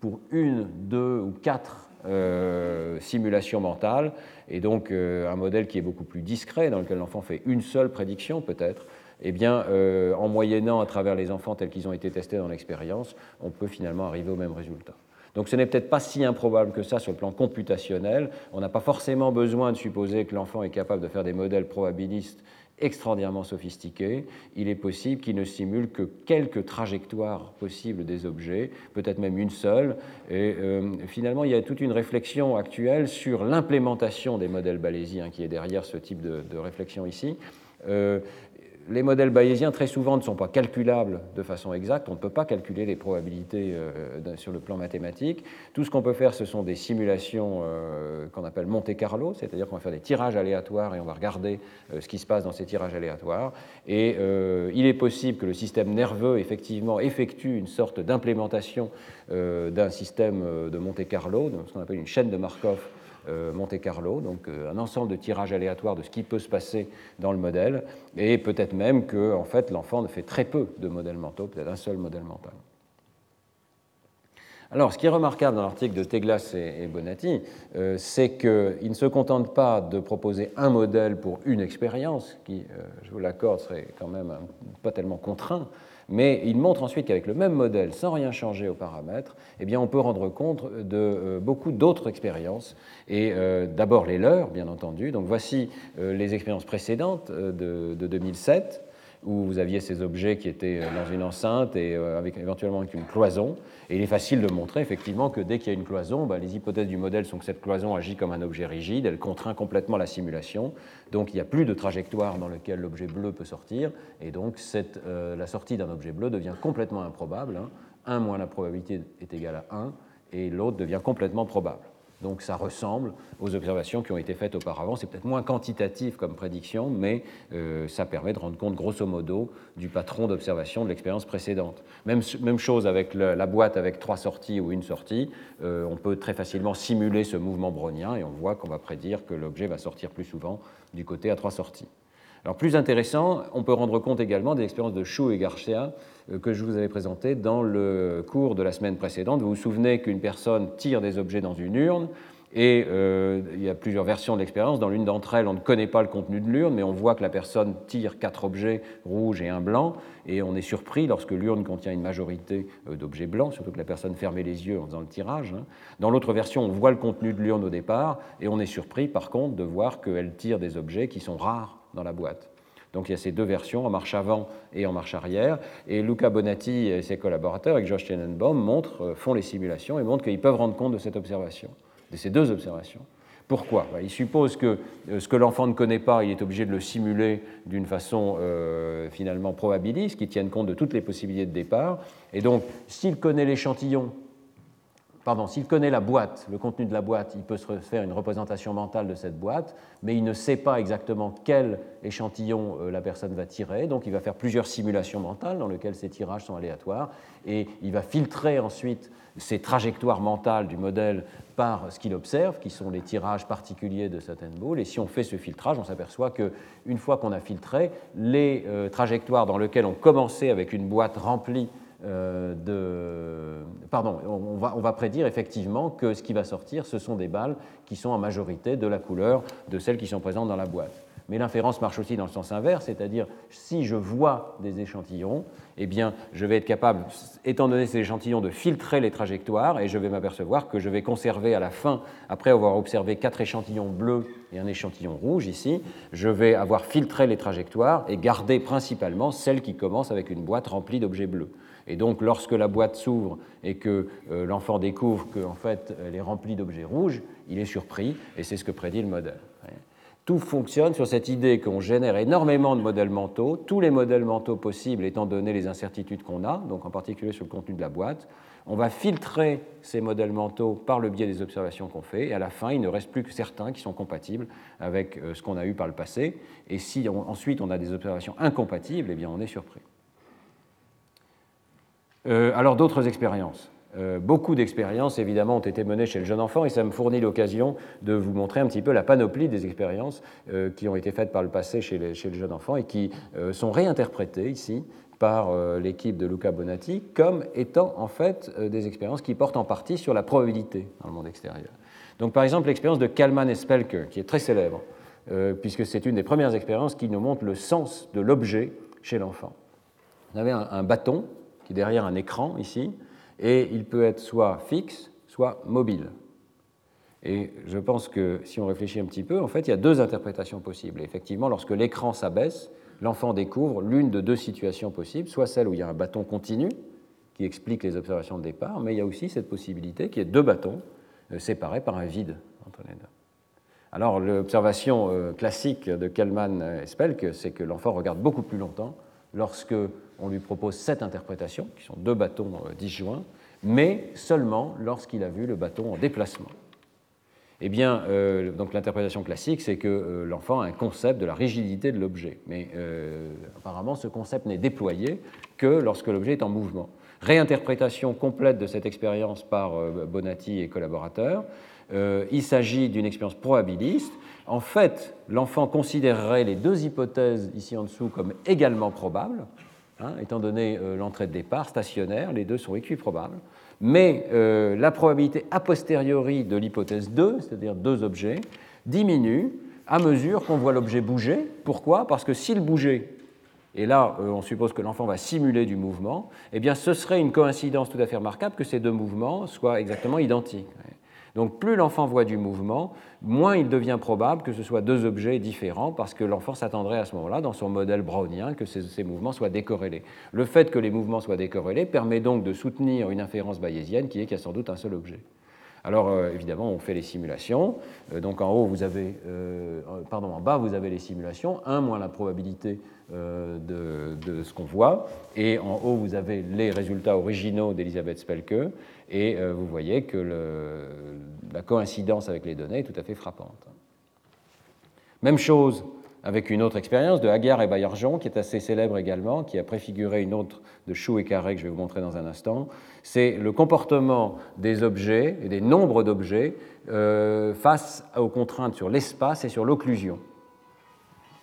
pour une, deux ou quatre simulation mentale, et donc un modèle qui est beaucoup plus discret, dans lequel l'enfant fait une seule prédiction peut-être, eh bien, en moyennant à travers les enfants tels qu'ils ont été testés dans l'expérience, on peut finalement arriver au même résultat. Donc ce n'est peut-être pas si improbable que ça sur le plan computationnel. On n'a pas forcément besoin de supposer que l'enfant est capable de faire des modèles probabilistes extraordinairement sophistiqués. Il est possible qu'il ne simule que quelques trajectoires possibles des objets, peut-être même une seule. Et euh, finalement, il y a toute une réflexion actuelle sur l'implémentation des modèles balésiens qui est derrière ce type de, réflexion ici. Euh, les modèles bayésiens, très souvent, ne sont pas calculables de façon exacte. On ne peut pas calculer les probabilités euh, sur le plan mathématique. Tout ce qu'on peut faire, ce sont des simulations euh, qu'on appelle Monte Carlo, c'est-à-dire qu'on va faire des tirages aléatoires et on va regarder euh, ce qui se passe dans ces tirages aléatoires. Et il est possible que le système nerveux, effectivement, effectue une sorte d'implémentation d'un système de Monte Carlo, ce qu'on appelle une chaîne de Markov Monte Carlo, donc euh, un ensemble de tirages aléatoires de ce qui peut se passer dans le modèle, et peut-être même que en fait, l'enfant ne fait très peu de modèles mentaux, peut-être un seul modèle mental. Alors, ce qui est remarquable dans l'article de Teglas et Bonatti, euh, c'est qu'ils ne se contentent pas de proposer un modèle pour une expérience, qui, je vous l'accorde, serait quand même pas tellement contraint, mais il montre ensuite qu'avec le même modèle, sans rien changer aux paramètres, eh bien, on peut rendre compte de euh, beaucoup d'autres expériences, et euh, d'abord les leurs, bien entendu. Donc voici euh, les expériences précédentes de 2007 où vous aviez ces objets qui étaient euh, dans une enceinte et euh, avec, éventuellement avec une cloison. Et il est facile de montrer effectivement que dès qu'il y a une cloison, bah, les hypothèses du modèle sont que cette cloison agit comme un objet rigide, elle contraint complètement la simulation, donc il n'y a plus de trajectoire dans laquelle l'objet bleu peut sortir, et donc euh, la sortie d'un objet bleu devient complètement improbable. 1 hein. moins la probabilité est égale à 1, et l'autre devient complètement probable. Donc ça ressemble aux observations qui ont été faites auparavant. C'est peut-être moins quantitatif comme prédiction, mais euh, ça permet de rendre compte grosso modo du patron d'observation de l'expérience précédente. Même, chose avec la boîte avec trois sorties ou une sortie. Euh, on peut très facilement simuler ce mouvement brownien et on voit qu'on va prédire que l'objet va sortir plus souvent du côté à trois sorties. Alors plus intéressant, on peut rendre compte également des expériences de Chou et Garcia euh, que je vous avais présentées dans le cours de la semaine précédente. Vous vous souvenez qu'une personne tire des objets dans une urne, et euh, il y a plusieurs versions de l'expérience. Dans l'une d'entre elles, on ne connaît pas le contenu de l'urne, mais on voit que la personne tire quatre objets rouges et un blanc, et on est surpris lorsque l'urne contient une majorité euh, d'objets blancs, surtout que la personne fermait les yeux en faisant le tirage. Hein. Dans l'autre version, on voit le contenu de l'urne au départ, et on est surpris par contre de voir qu'elle tire des objets qui sont rares dans la boîte. Donc il y a ces deux versions, en marche avant et en marche arrière. Et Luca Bonatti et ses collaborateurs, avec Josh Tenenbaum, montrent, euh, font les simulations et montrent qu'ils peuvent rendre compte de cette observation de ces deux observations. Pourquoi? Bah, Il suppose que euh, ce que l'enfant ne connaît pas, il est obligé de le simuler d'une façon euh, finalement probabiliste, qui tienne compte de toutes les possibilités de départ. Et donc, s'il connaît l'échantillon, pardon, s'il connaît la boîte, le contenu de la boîte, il peut se faire une représentation mentale de cette boîte, mais il ne sait pas exactement quel échantillon euh, la personne va tirer. Donc, il va faire plusieurs simulations mentales dans lesquelles ces tirages sont aléatoires, et il va filtrer ensuite ces trajectoires mentales du modèle par ce qu'il observe, qui sont les tirages particuliers de Sutton Ball. Et si on fait ce filtrage, on s'aperçoit qu'une fois qu'on a filtré, les euh, trajectoires dans lesquelles on commençait avec une boîte remplie Pardon, on va, on va, prédire effectivement que ce qui va sortir, ce sont des balles qui sont en majorité de la couleur de celles qui sont présentes dans la boîte. Mais l'inférence marche aussi dans le sens inverse, c'est-à-dire si je vois des échantillons, eh bien, je vais être capable, étant donné ces échantillons, de filtrer les trajectoires et je vais m'apercevoir que je vais conserver à la fin, après avoir observé quatre échantillons bleus et un échantillon rouge ici, je vais avoir filtré les trajectoires et garder principalement celles qui commencent avec une boîte remplie d'objets bleus. Et donc, lorsque la boîte s'ouvre et que euh, l'enfant découvre qu'en fait, elle est remplie d'objets rouges, il est surpris et c'est ce que prédit le modèle. Tout fonctionne sur cette idée qu'on génère énormément de modèles mentaux, tous les modèles mentaux possibles étant donné les incertitudes qu'on a, donc en particulier sur le contenu de la boîte. On va filtrer ces modèles mentaux par le biais des observations qu'on fait, et à la fin, il ne reste plus que certains qui sont compatibles avec euh, ce qu'on a eu par le passé. Et si ensuite on a des observations incompatibles, eh bien on est surpris. Euh, alors d'autres expériences. Euh, beaucoup d'expériences, évidemment, ont été menées chez le jeune enfant et ça me fournit l'occasion de vous montrer un petit peu la panoplie des expériences qui ont été faites par le passé chez, le jeune enfant et qui sont réinterprétées ici par l'équipe de Luca Bonatti comme étant en fait des expériences qui portent en partie sur la probabilité dans le monde extérieur. Donc par exemple l'expérience de Kalman et Spelke, qui est très célèbre, euh, puisque c'est une des premières expériences qui nous montre le sens de l'objet chez l'enfant. Vous avez un, bâton qui est derrière un écran ici, et il peut être soit fixe, soit mobile. Et je pense que si on réfléchit un petit peu, en fait, il y a deux interprétations possibles. effectivement, lorsque l'écran s'abaisse, l'enfant découvre l'une de deux situations possibles, soit celle où il y a un bâton continu, qui explique les observations de départ, mais il y a aussi cette possibilité qu'il y ait deux bâtons euh, séparés par un vide entre les deux. Alors l'observation euh, classique de Kellman et Spelk, c'est que l'enfant regarde beaucoup plus longtemps lorsque on lui propose cette interprétation, qui sont deux bâtons euh, disjoints, mais seulement lorsqu'il a vu le bâton en déplacement. Eh bien, donc l'interprétation classique, c'est que l'enfant a un concept de la rigidité de l'objet, mais apparemment ce concept n'est déployé que lorsque l'objet est en mouvement réinterprétation complète de cette expérience par euh, Bonatti et collaborateurs. Euh, il s'agit d'une expérience probabiliste. En fait, l'enfant considérerait les deux hypothèses ici en dessous comme également probables, hein, étant donné euh, l'entrée de départ stationnaire, les deux sont équiprobables. Mais la probabilité a posteriori de l'hypothèse 2, c'est-à-dire deux objets, diminue à mesure qu'on voit l'objet bouger. Pourquoi? Parce que s'il bougeait et là euh, on suppose que l'enfant va simuler du mouvement, eh bien ce serait une coïncidence tout à fait remarquable que ces deux mouvements soient exactement identiques. Donc plus l'enfant voit du mouvement, moins il devient probable que ce soit deux objets différents, parce que l'enfant s'attendrait à ce moment-là, dans son modèle brownien, que ces, mouvements soient décorrélés. Le fait que les mouvements soient décorrélés permet donc de soutenir une inférence bayésienne qui est qu'il y a sans doute un seul objet. Alors euh, évidemment, on fait les simulations. Euh, donc en haut, vous avez, euh, pardon, en bas, vous avez les simulations. 1 moins la probabilité de, ce qu'on voit. Et en haut, vous avez les résultats originaux d'Elisabeth Spelke. Et vous voyez que la coïncidence avec les données est tout à fait frappante. Même chose avec une autre expérience de Hagar et Bayerjon, qui est assez célèbre également, qui a préfiguré une autre de Chou et Carré que je vais vous montrer dans un instant. C'est le comportement des objets et des nombres d'objets euh, face aux contraintes sur l'espace et sur l'occlusion.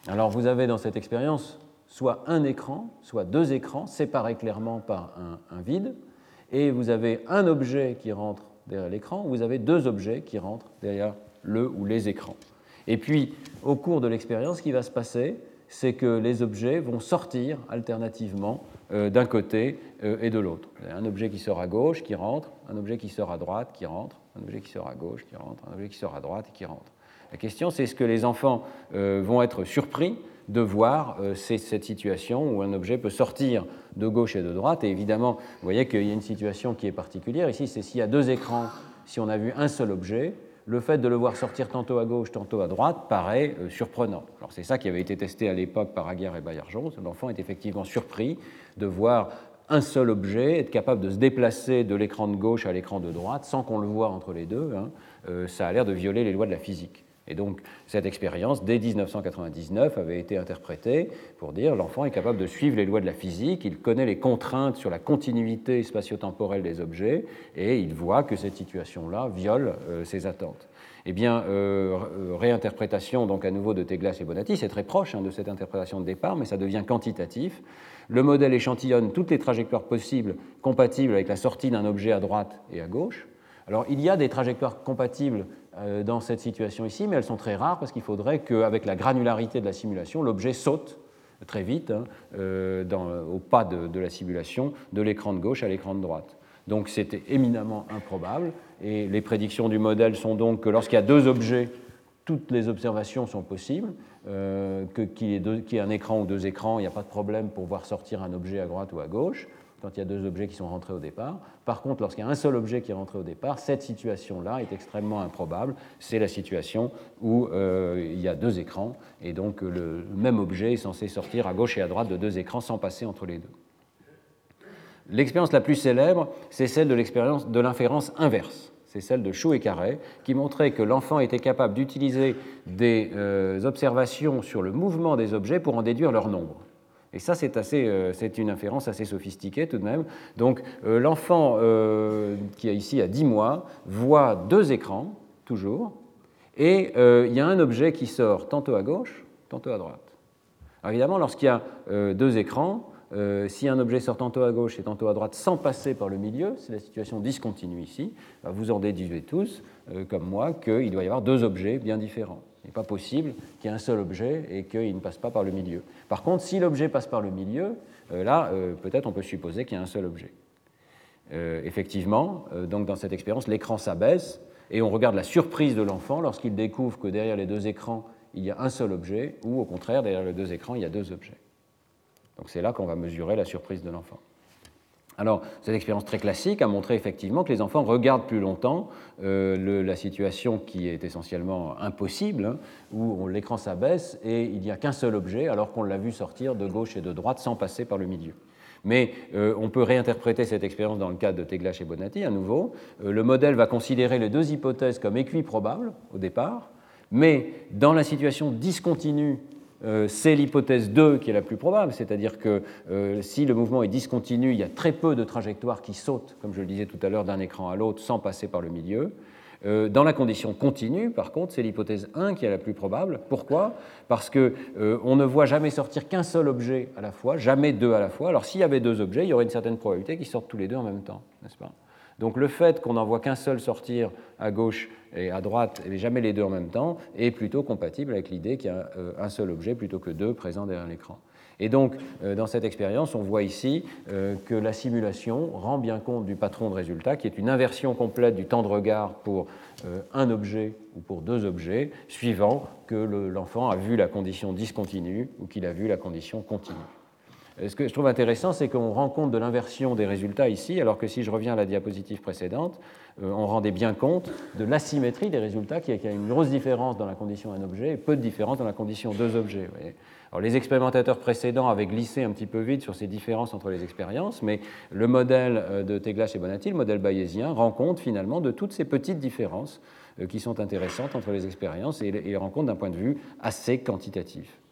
Alors vous avez dans cette expérience soit un écran, soit deux écrans séparés clairement par un vide, et vous avez un objet qui rentre derrière l'écran, ou vous avez deux objets qui rentrent derrière le ou les écrans. Et puis, au cours de l'expérience, ce qui va se passer, c'est que les objets vont sortir alternativement euh, d'un côté euh, et de l'autre. Un objet qui sort à gauche, qui rentre, un objet qui sort à droite, qui rentre, un objet qui sort à gauche, qui rentre, un objet qui sort à droite qui rentre. La question, c'est est-ce que les enfants euh, vont être surpris de voir cette situation où un objet peut sortir de gauche et de droite. Et évidemment, vous voyez qu'il y a une situation qui est particulière. Ici, c'est s'il y a deux écrans, si on a vu un seul objet, le fait de le voir sortir tantôt à gauche, tantôt à droite paraît euh, surprenant. Alors c'est ça qui avait été testé à l'époque par Aguerre et Baillargeon. L'enfant est effectivement surpris de voir un seul objet, être capable de se déplacer de l'écran de gauche à l'écran de droite sans qu'on le voit entre les deux. Hein. Euh, ça a l'air de violer les lois de la physique. Et donc cette expérience, dès 1999, avait été interprétée pour dire l'enfant est capable de suivre les lois de la physique, il connaît les contraintes sur la continuité spatio-temporelle des objets, et il voit que cette situation-là viole euh, ses attentes. Eh bien, euh, euh, réinterprétation donc à nouveau de Teglas et Bonatti, c'est très proche hein, de cette interprétation de départ, mais ça devient quantitatif. Le modèle échantillonne toutes les trajectoires possibles compatibles avec la sortie d'un objet à droite et à gauche. Alors, il y a des trajectoires compatibles dans cette situation ici, mais elles sont très rares parce qu'il faudrait qu'avec la granularité de la simulation, l'objet saute très vite hein, euh, au pas de, la simulation de l'écran de gauche à l'écran de droite. Donc c'était éminemment improbable et les prédictions du modèle sont donc que lorsqu'il y a deux objets, toutes les observations sont possibles, euh, qu'il y, ait un écran ou deux écrans, il n'y a pas de problème pour voir sortir un objet à droite ou à gauche quand il y a deux objets qui sont rentrés au départ. Par contre, lorsqu'il y a un seul objet qui est rentré au départ, cette situation-là est extrêmement improbable. C'est la situation où euh, il y a deux écrans et donc le même objet est censé sortir à gauche et à droite de deux écrans sans passer entre les deux. L'expérience la plus célèbre, c'est celle de l'expérience de l'inférence inverse. C'est celle de Chou et Carré, qui montrait que l'enfant était capable d'utiliser des euh, observations sur le mouvement des objets pour en déduire leur nombre. Et ça, euh, c'est une inférence assez sophistiquée tout de même. Donc euh, l'enfant euh, qui est ici à 10 mois voit deux écrans, toujours, et il y a un objet qui sort tantôt à gauche, tantôt à droite. Alors évidemment, lorsqu'il y a deux écrans, si un objet sort tantôt à gauche et tantôt à droite sans passer par le milieu, c'est la situation discontinue ici, bah, vous en déduisez tous, comme moi, qu'il doit y avoir deux objets bien différents. Il n'est pas possible qu'il y ait un seul objet et qu'il ne passe pas par le milieu. Par contre, si l'objet passe par le milieu, là, peut-être on peut supposer qu'il y a un seul objet. effectivement, donc dans cette expérience, l'écran s'abaisse et on regarde la surprise de l'enfant lorsqu'il découvre que derrière les deux écrans, il y a un seul objet, ou au contraire, derrière les deux écrans, il y a deux objets. Donc c'est là qu'on va mesurer la surprise de l'enfant. Alors, cette expérience très classique a montré effectivement que les enfants regardent plus longtemps euh, la situation qui est essentiellement impossible, hein, où l'écran s'abaisse et il n'y a qu'un seul objet, alors qu'on l'a vu sortir de gauche et de droite sans passer par le milieu. Mais euh, on peut réinterpréter cette expérience dans le cas de Teglash et Bonatti à nouveau. Euh, le modèle va considérer les deux hypothèses comme équiprobables au départ, mais dans la situation discontinue, c'est l'hypothèse 2 qui est la plus probable, c'est-à-dire que euh, si le mouvement est discontinu, il y a très peu de trajectoires qui sautent, comme je le disais tout à l'heure, d'un écran à l'autre sans passer par le milieu. Euh, dans la condition continue, par contre, c'est l'hypothèse 1 qui est la plus probable. Pourquoi? Parce qu'on ne voit jamais sortir qu'un seul objet à la fois, jamais deux à la fois. Alors s'il y avait deux objets, il y aurait une certaine probabilité qu'ils sortent tous les deux en même temps, n'est-ce pas? Donc le fait qu'on n'en voit qu'un seul sortir à gauche et à droite, et jamais les deux en même temps, est plutôt compatible avec l'idée qu'il y a euh, un seul objet plutôt que deux présents derrière l'écran. Et donc, euh, dans cette expérience, on voit ici euh, que la simulation rend bien compte du patron de résultat, qui est une inversion complète du temps de regard pour un objet ou pour deux objets, suivant que l'enfant a vu la condition discontinue ou qu'il a vu la condition continue. Euh, ce que je trouve intéressant, c'est qu'on rend compte de l'inversion des résultats ici, alors que si je reviens à la diapositive précédente, euh, on rendait bien compte de l'asymétrie des résultats, qui y a une grosse différence dans la condition un objet et peu de différence dans la condition deux objets. Les expérimentateurs précédents avaient glissé un petit peu vite sur ces différences entre les expériences, mais le modèle euh, de Teglash et Bonatti, le modèle bayésien, rend compte finalement de toutes ces petites différences qui sont intéressantes entre les expériences et les rend compte d'un point de vue assez quantitatif.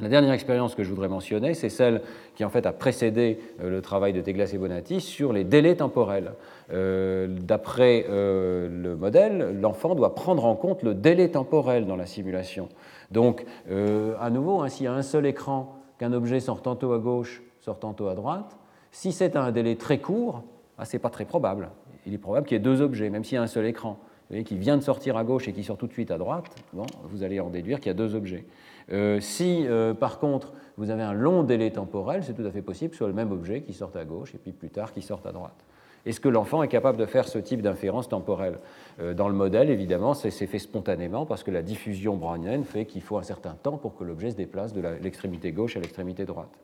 La dernière expérience que je voudrais mentionner, c'est celle qui en fait a précédé euh, le travail de Teglas et Bonatti sur les délais temporels. Euh, d'après euh, le modèle, l'enfant doit prendre en compte le délai temporel dans la simulation. Donc, à nouveau, hein, s'il y a un seul écran, qu'un objet sort tantôt à gauche, sort tantôt à droite, si c'est un délai très court, ah, ce n'est pas très probable. Il est probable qu'il y ait deux objets, même s'il y a un seul écran. qui vient de sortir à gauche et qui sort tout de suite à droite, bon, vous allez en déduire qu'il y a deux objets. Euh, si, euh, par contre, vous avez un long délai temporel, c'est tout à fait possible soit le même objet qui sorte à gauche et puis plus tard qui sorte à droite. Est-ce que l'enfant est capable de faire ce type d'inférence temporelle? Euh, Dans le modèle, évidemment, c'est fait spontanément parce que la diffusion brownienne fait qu'il faut un certain temps pour que l'objet se déplace de l'extrémité gauche à l'extrémité droite.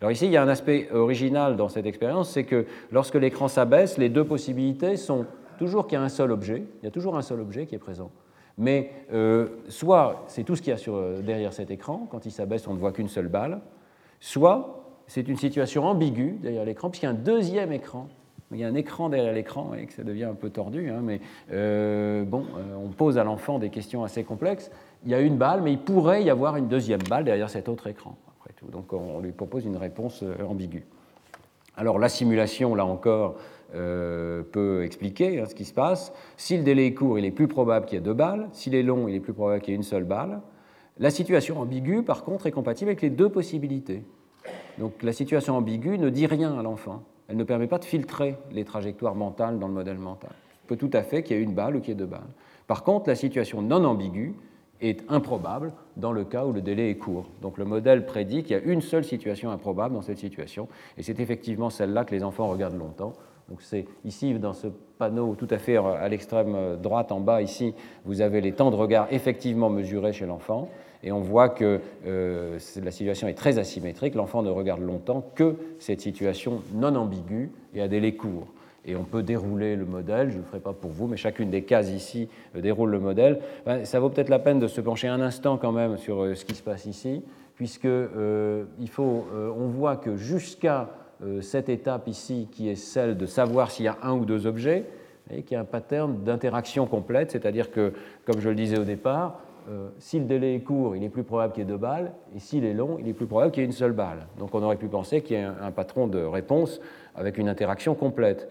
Alors ici, il y a un aspect original dans cette expérience, c'est que lorsque l'écran s'abaisse, les deux possibilités sont toujours qu'il y a un seul objet, il y a toujours un seul objet qui est présent. Mais euh, soit c'est tout ce qu'il y a euh, derrière cet écran, quand il s'abaisse, on ne voit qu'une seule balle, soit c'est une situation ambiguë derrière l'écran, puisqu'il y a un deuxième écran. Il y a un écran derrière l'écran et que ça devient un peu tordu, hein, mais euh, bon, on pose à l'enfant des questions assez complexes. Il y a une balle, mais il pourrait y avoir une deuxième balle derrière cet autre écran, après tout. Donc on lui propose une réponse ambiguë. Alors la simulation, là encore, peut expliquer hein, ce qui se passe. Si le délai est court, il est plus probable qu'il y ait deux balles. S'il est long, il est plus probable qu'il y ait une seule balle. La situation ambiguë, par contre, est compatible avec les deux possibilités. Donc la situation ambiguë ne dit rien à l'enfant. Elle ne permet pas de filtrer les trajectoires mentales dans le modèle mental. Il peut tout à fait qu'il y ait une balle ou qu'il y ait deux balles. Par contre, la situation non ambiguë est improbable dans le cas où le délai est court. Donc le modèle prédit qu'il y a une seule situation improbable dans cette situation, et c'est effectivement celle-là que les enfants regardent longtemps donc c'est ici dans ce panneau tout à fait à l'extrême droite en bas ici, vous avez les temps de regard effectivement mesurés chez l'enfant et on voit que euh, la situation est très asymétrique. L'enfant ne regarde longtemps que cette situation non ambiguë et à délai court. Et on peut dérouler le modèle, je ne le ferai pas pour vous, mais chacune des cases ici euh, déroule le modèle. Ben, ça vaut peut-être la peine de se pencher un instant quand même sur euh, ce qui se passe ici, puisque il faut, on voit que jusqu'à euh, cette étape ici qui est celle de savoir s'il y a un ou deux objets, et qui est un pattern d'interaction complète, c'est-à-dire que, comme je le disais au départ, euh, si le délai est court, il est plus probable qu'il y ait deux balles, et s'il est long, il est plus probable qu'il y ait une seule balle. Donc on aurait pu penser qu'il y ait un, patron de réponse avec une interaction complète.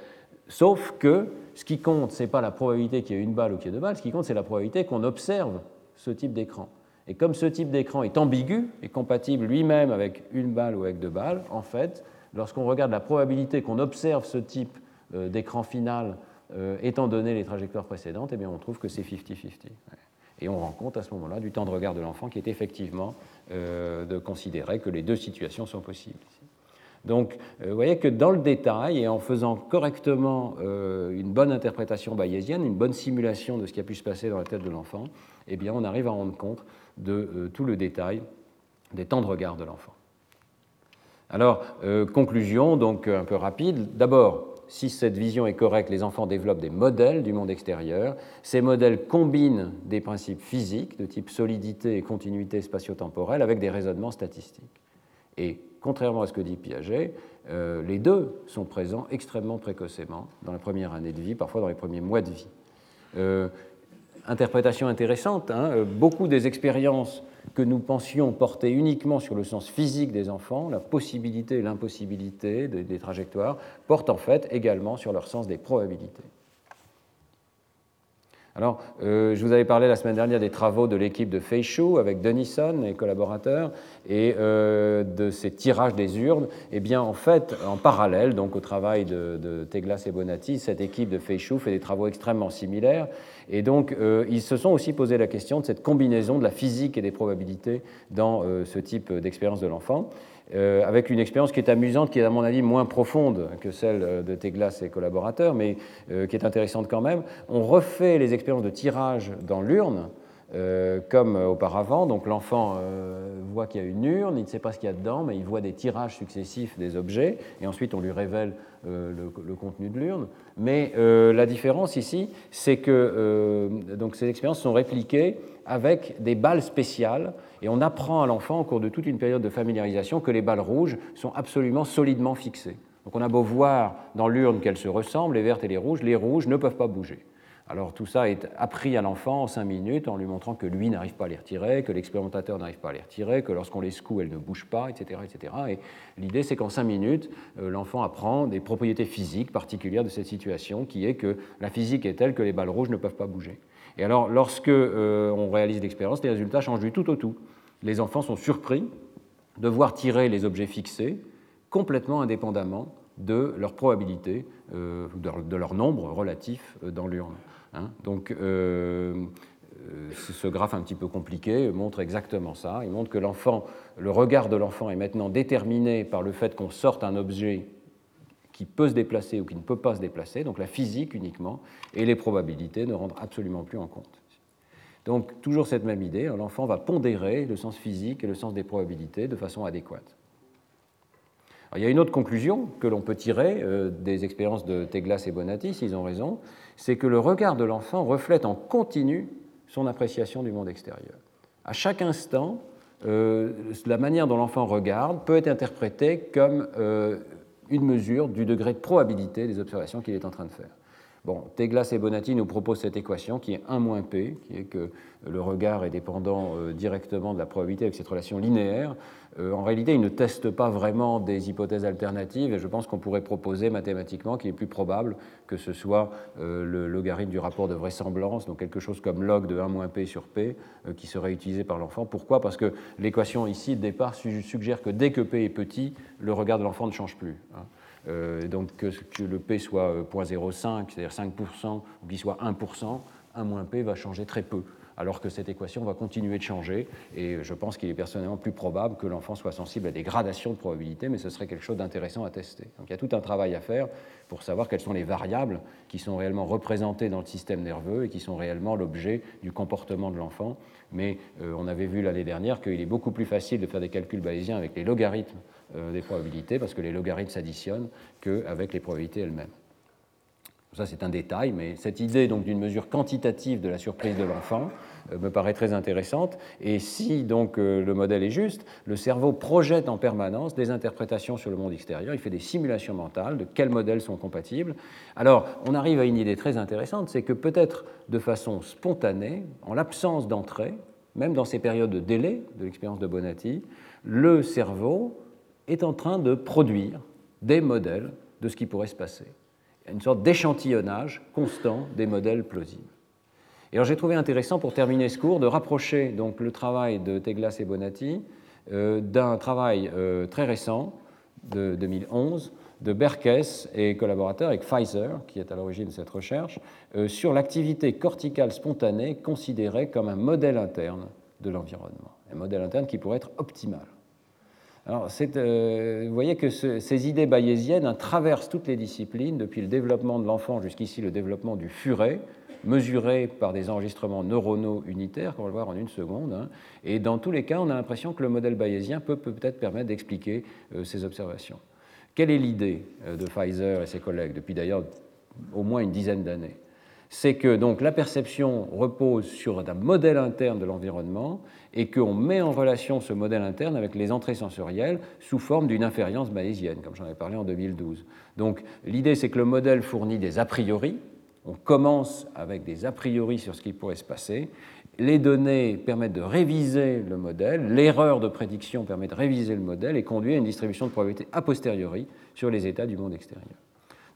Sauf que ce qui compte, ce n'est pas la probabilité qu'il y ait une balle ou qu'il y ait deux balles, ce qui compte, c'est la probabilité qu'on observe ce type d'écran. Et comme ce type d'écran est ambigu et compatible lui-même avec une balle ou avec deux balles, en fait, lorsqu'on regarde la probabilité qu'on observe ce type euh, d'écran final euh, étant donné les trajectoires précédentes, eh on trouve que c'est 50-50. Et on rend compte à ce moment-là du temps de regard de l'enfant qui est effectivement euh, de considérer que les deux situations sont possibles. Donc, vous voyez que dans le détail, et en faisant correctement une bonne interprétation bayésienne, une bonne simulation de ce qui a pu se passer dans la tête de l'enfant, eh on arrive à rendre compte de tout le détail des temps de regard de l'enfant. Alors, conclusion, donc un peu rapide. D'abord, si cette vision est correcte, les enfants développent des modèles du monde extérieur. Ces modèles combinent des principes physiques de type solidité et continuité spatio-temporelle avec des raisonnements statistiques. Et contrairement à ce que dit Piaget, euh, les deux sont présents extrêmement précocement dans la première année de vie, parfois dans les premiers mois de vie. Euh, interprétation intéressante, hein, euh, beaucoup des expériences que nous pensions porter uniquement sur le sens physique des enfants, la possibilité et l'impossibilité des trajectoires, portent en fait également sur leur sens des probabilités. Alors, euh, je vous avais parlé la semaine dernière des travaux de l'équipe de Feishu avec Denison et collaborateurs et euh, de ces tirages des urnes. Eh bien, en fait, en parallèle, donc au travail de, Teglas et Bonatti, cette équipe de Feishu fait des travaux extrêmement similaires. Et donc, euh, ils se sont aussi posé la question de cette combinaison de la physique et des probabilités dans ce type d'expérience de l'enfant. Euh, avec une expérience qui est amusante, qui est à mon avis moins profonde que celle euh, de Teglas et collaborateurs, mais euh, qui est intéressante quand même. On refait les expériences de tirage dans l'urne, comme auparavant. Donc l'enfant voit qu'il y a une urne, il ne sait pas ce qu'il y a dedans, mais il voit des tirages successifs des objets, et ensuite on lui révèle le, contenu de l'urne. Mais la différence ici, c'est que donc ces expériences sont répliquées avec des balles spéciales et on apprend à l'enfant au cours de toute une période de familiarisation que les balles rouges sont absolument solidement fixées. Donc on a beau voir dans l'urne qu'elles se ressemblent, les vertes et les rouges, les rouges ne peuvent pas bouger. Alors tout ça est appris à l'enfant en cinq minutes en lui montrant que lui n'arrive pas à les retirer, que l'expérimentateur n'arrive pas à les retirer, que lorsqu'on les secoue, elles ne bougent pas, etc. etc. Et l'idée, c'est qu'en cinq minutes, euh, l'enfant apprend des propriétés physiques particulières de cette situation, qui est que la physique est telle que les balles rouges ne peuvent pas bouger. Et alors, lorsque euh, on réalise l'expérience, les résultats changent du tout au tout les enfants sont surpris de voir tirer les objets fixés complètement indépendamment de leur probabilité, euh, de leur nombre relatif euh, dans l'urne. Hein. Donc, euh, ce graphe un petit peu compliqué montre exactement ça. Il montre que l'enfant, le regard de l'enfant est maintenant déterminé par le fait qu'on sorte un objet qui peut se déplacer ou qui ne peut pas se déplacer, donc la physique uniquement, et les probabilités ne rendent absolument plus en compte. Donc toujours cette même idée, hein, l'enfant va pondérer le sens physique et le sens des probabilités de façon adéquate. il y a une autre conclusion que l'on peut tirer euh, des expériences de Teglas et Bonatti, s'ils ont raison, c'est que le regard de l'enfant reflète en continu son appréciation du monde extérieur. À chaque instant, euh, la manière dont l'enfant regarde peut être interprétée comme euh, une mesure du degré de probabilité des observations qu'il est en train de faire. Bon, Teglas et Bonatti nous proposent cette équation qui est 1 moins p, qui est que le regard est dépendant euh, directement de la probabilité avec cette relation linéaire. Euh, en réalité, ils ne testent pas vraiment des hypothèses alternatives et je pense qu'on pourrait proposer mathématiquement qu'il est plus probable que ce soit euh, le logarithme du rapport de vraisemblance, donc quelque chose comme log de 1 moins p sur p, qui serait utilisé par l'enfant. Pourquoi? Parce que l'équation ici, de départ, suggère que dès que p est petit, le regard de l'enfant ne change plus. Euh, donc que, le P soit 0,05, euh, c'est-à-dire 5%, ou qu'il soit 1%, 1 moins P va changer très peu, alors que cette équation va continuer de changer, et je pense qu'il est personnellement plus probable que l'enfant soit sensible à des gradations de probabilité, mais ce serait quelque chose d'intéressant à tester. Donc il y a tout un travail à faire pour savoir quelles sont les variables qui sont réellement représentées dans le système nerveux et qui sont réellement l'objet du comportement de l'enfant. Mais euh, on avait vu l'année dernière qu'il est beaucoup plus facile de faire des calculs bayésiens avec les logarithmes des probabilités, parce que les logarithmes s'additionnent qu'avec les probabilités elles-mêmes. Ça, c'est un détail, mais cette idée d'une mesure quantitative de la surprise de l'enfant euh, me paraît très intéressante. Et si donc euh, le modèle est juste, le cerveau projette en permanence des interprétations sur le monde extérieur. Il fait des simulations mentales de quels modèles sont compatibles. Alors, on arrive à une idée très intéressante, c'est que peut-être de façon spontanée, en l'absence d'entrée, même dans ces périodes de délai de l'expérience de Bonatti, le cerveau est en train de produire des modèles de ce qui pourrait se passer. Une sorte d'échantillonnage constant des modèles plausibles. Et alors j'ai trouvé intéressant pour terminer ce cours de rapprocher donc le travail de Teglas et Bonatti d'un travail très récent de 2011 de Berkes et collaborateurs avec Pfizer, qui est à l'origine de cette recherche, sur l'activité corticale spontanée considérée comme un modèle interne de l'environnement, un modèle interne qui pourrait être optimal. Alors, euh, vous voyez que ces idées bayésiennes traversent toutes les disciplines, depuis le développement de l'enfant jusqu'ici le développement du furet, mesuré par des enregistrements neuronaux unitaires, qu'on va le voir en une seconde. Hein. Et dans tous les cas, on a l'impression que le modèle bayésien peut peut-être permettre d'expliquer euh, ces observations. Quelle est l'idée euh, de Pfizer et ses collègues depuis d'ailleurs au moins une dizaine d'années? C'est que donc la perception repose sur un modèle interne de l'environnement et qu'on met en relation ce modèle interne avec les entrées sensorielles sous forme d'une inférience bayésienne, comme j'en ai parlé en 2012. Donc l'idée, c'est que le modèle fournit des a priori. On commence avec des a priori sur ce qui pourrait se passer. Les données permettent de réviser le modèle, l'erreur de prédiction permet de réviser le modèle et conduit à une distribution de probabilité a posteriori sur les états du monde extérieur.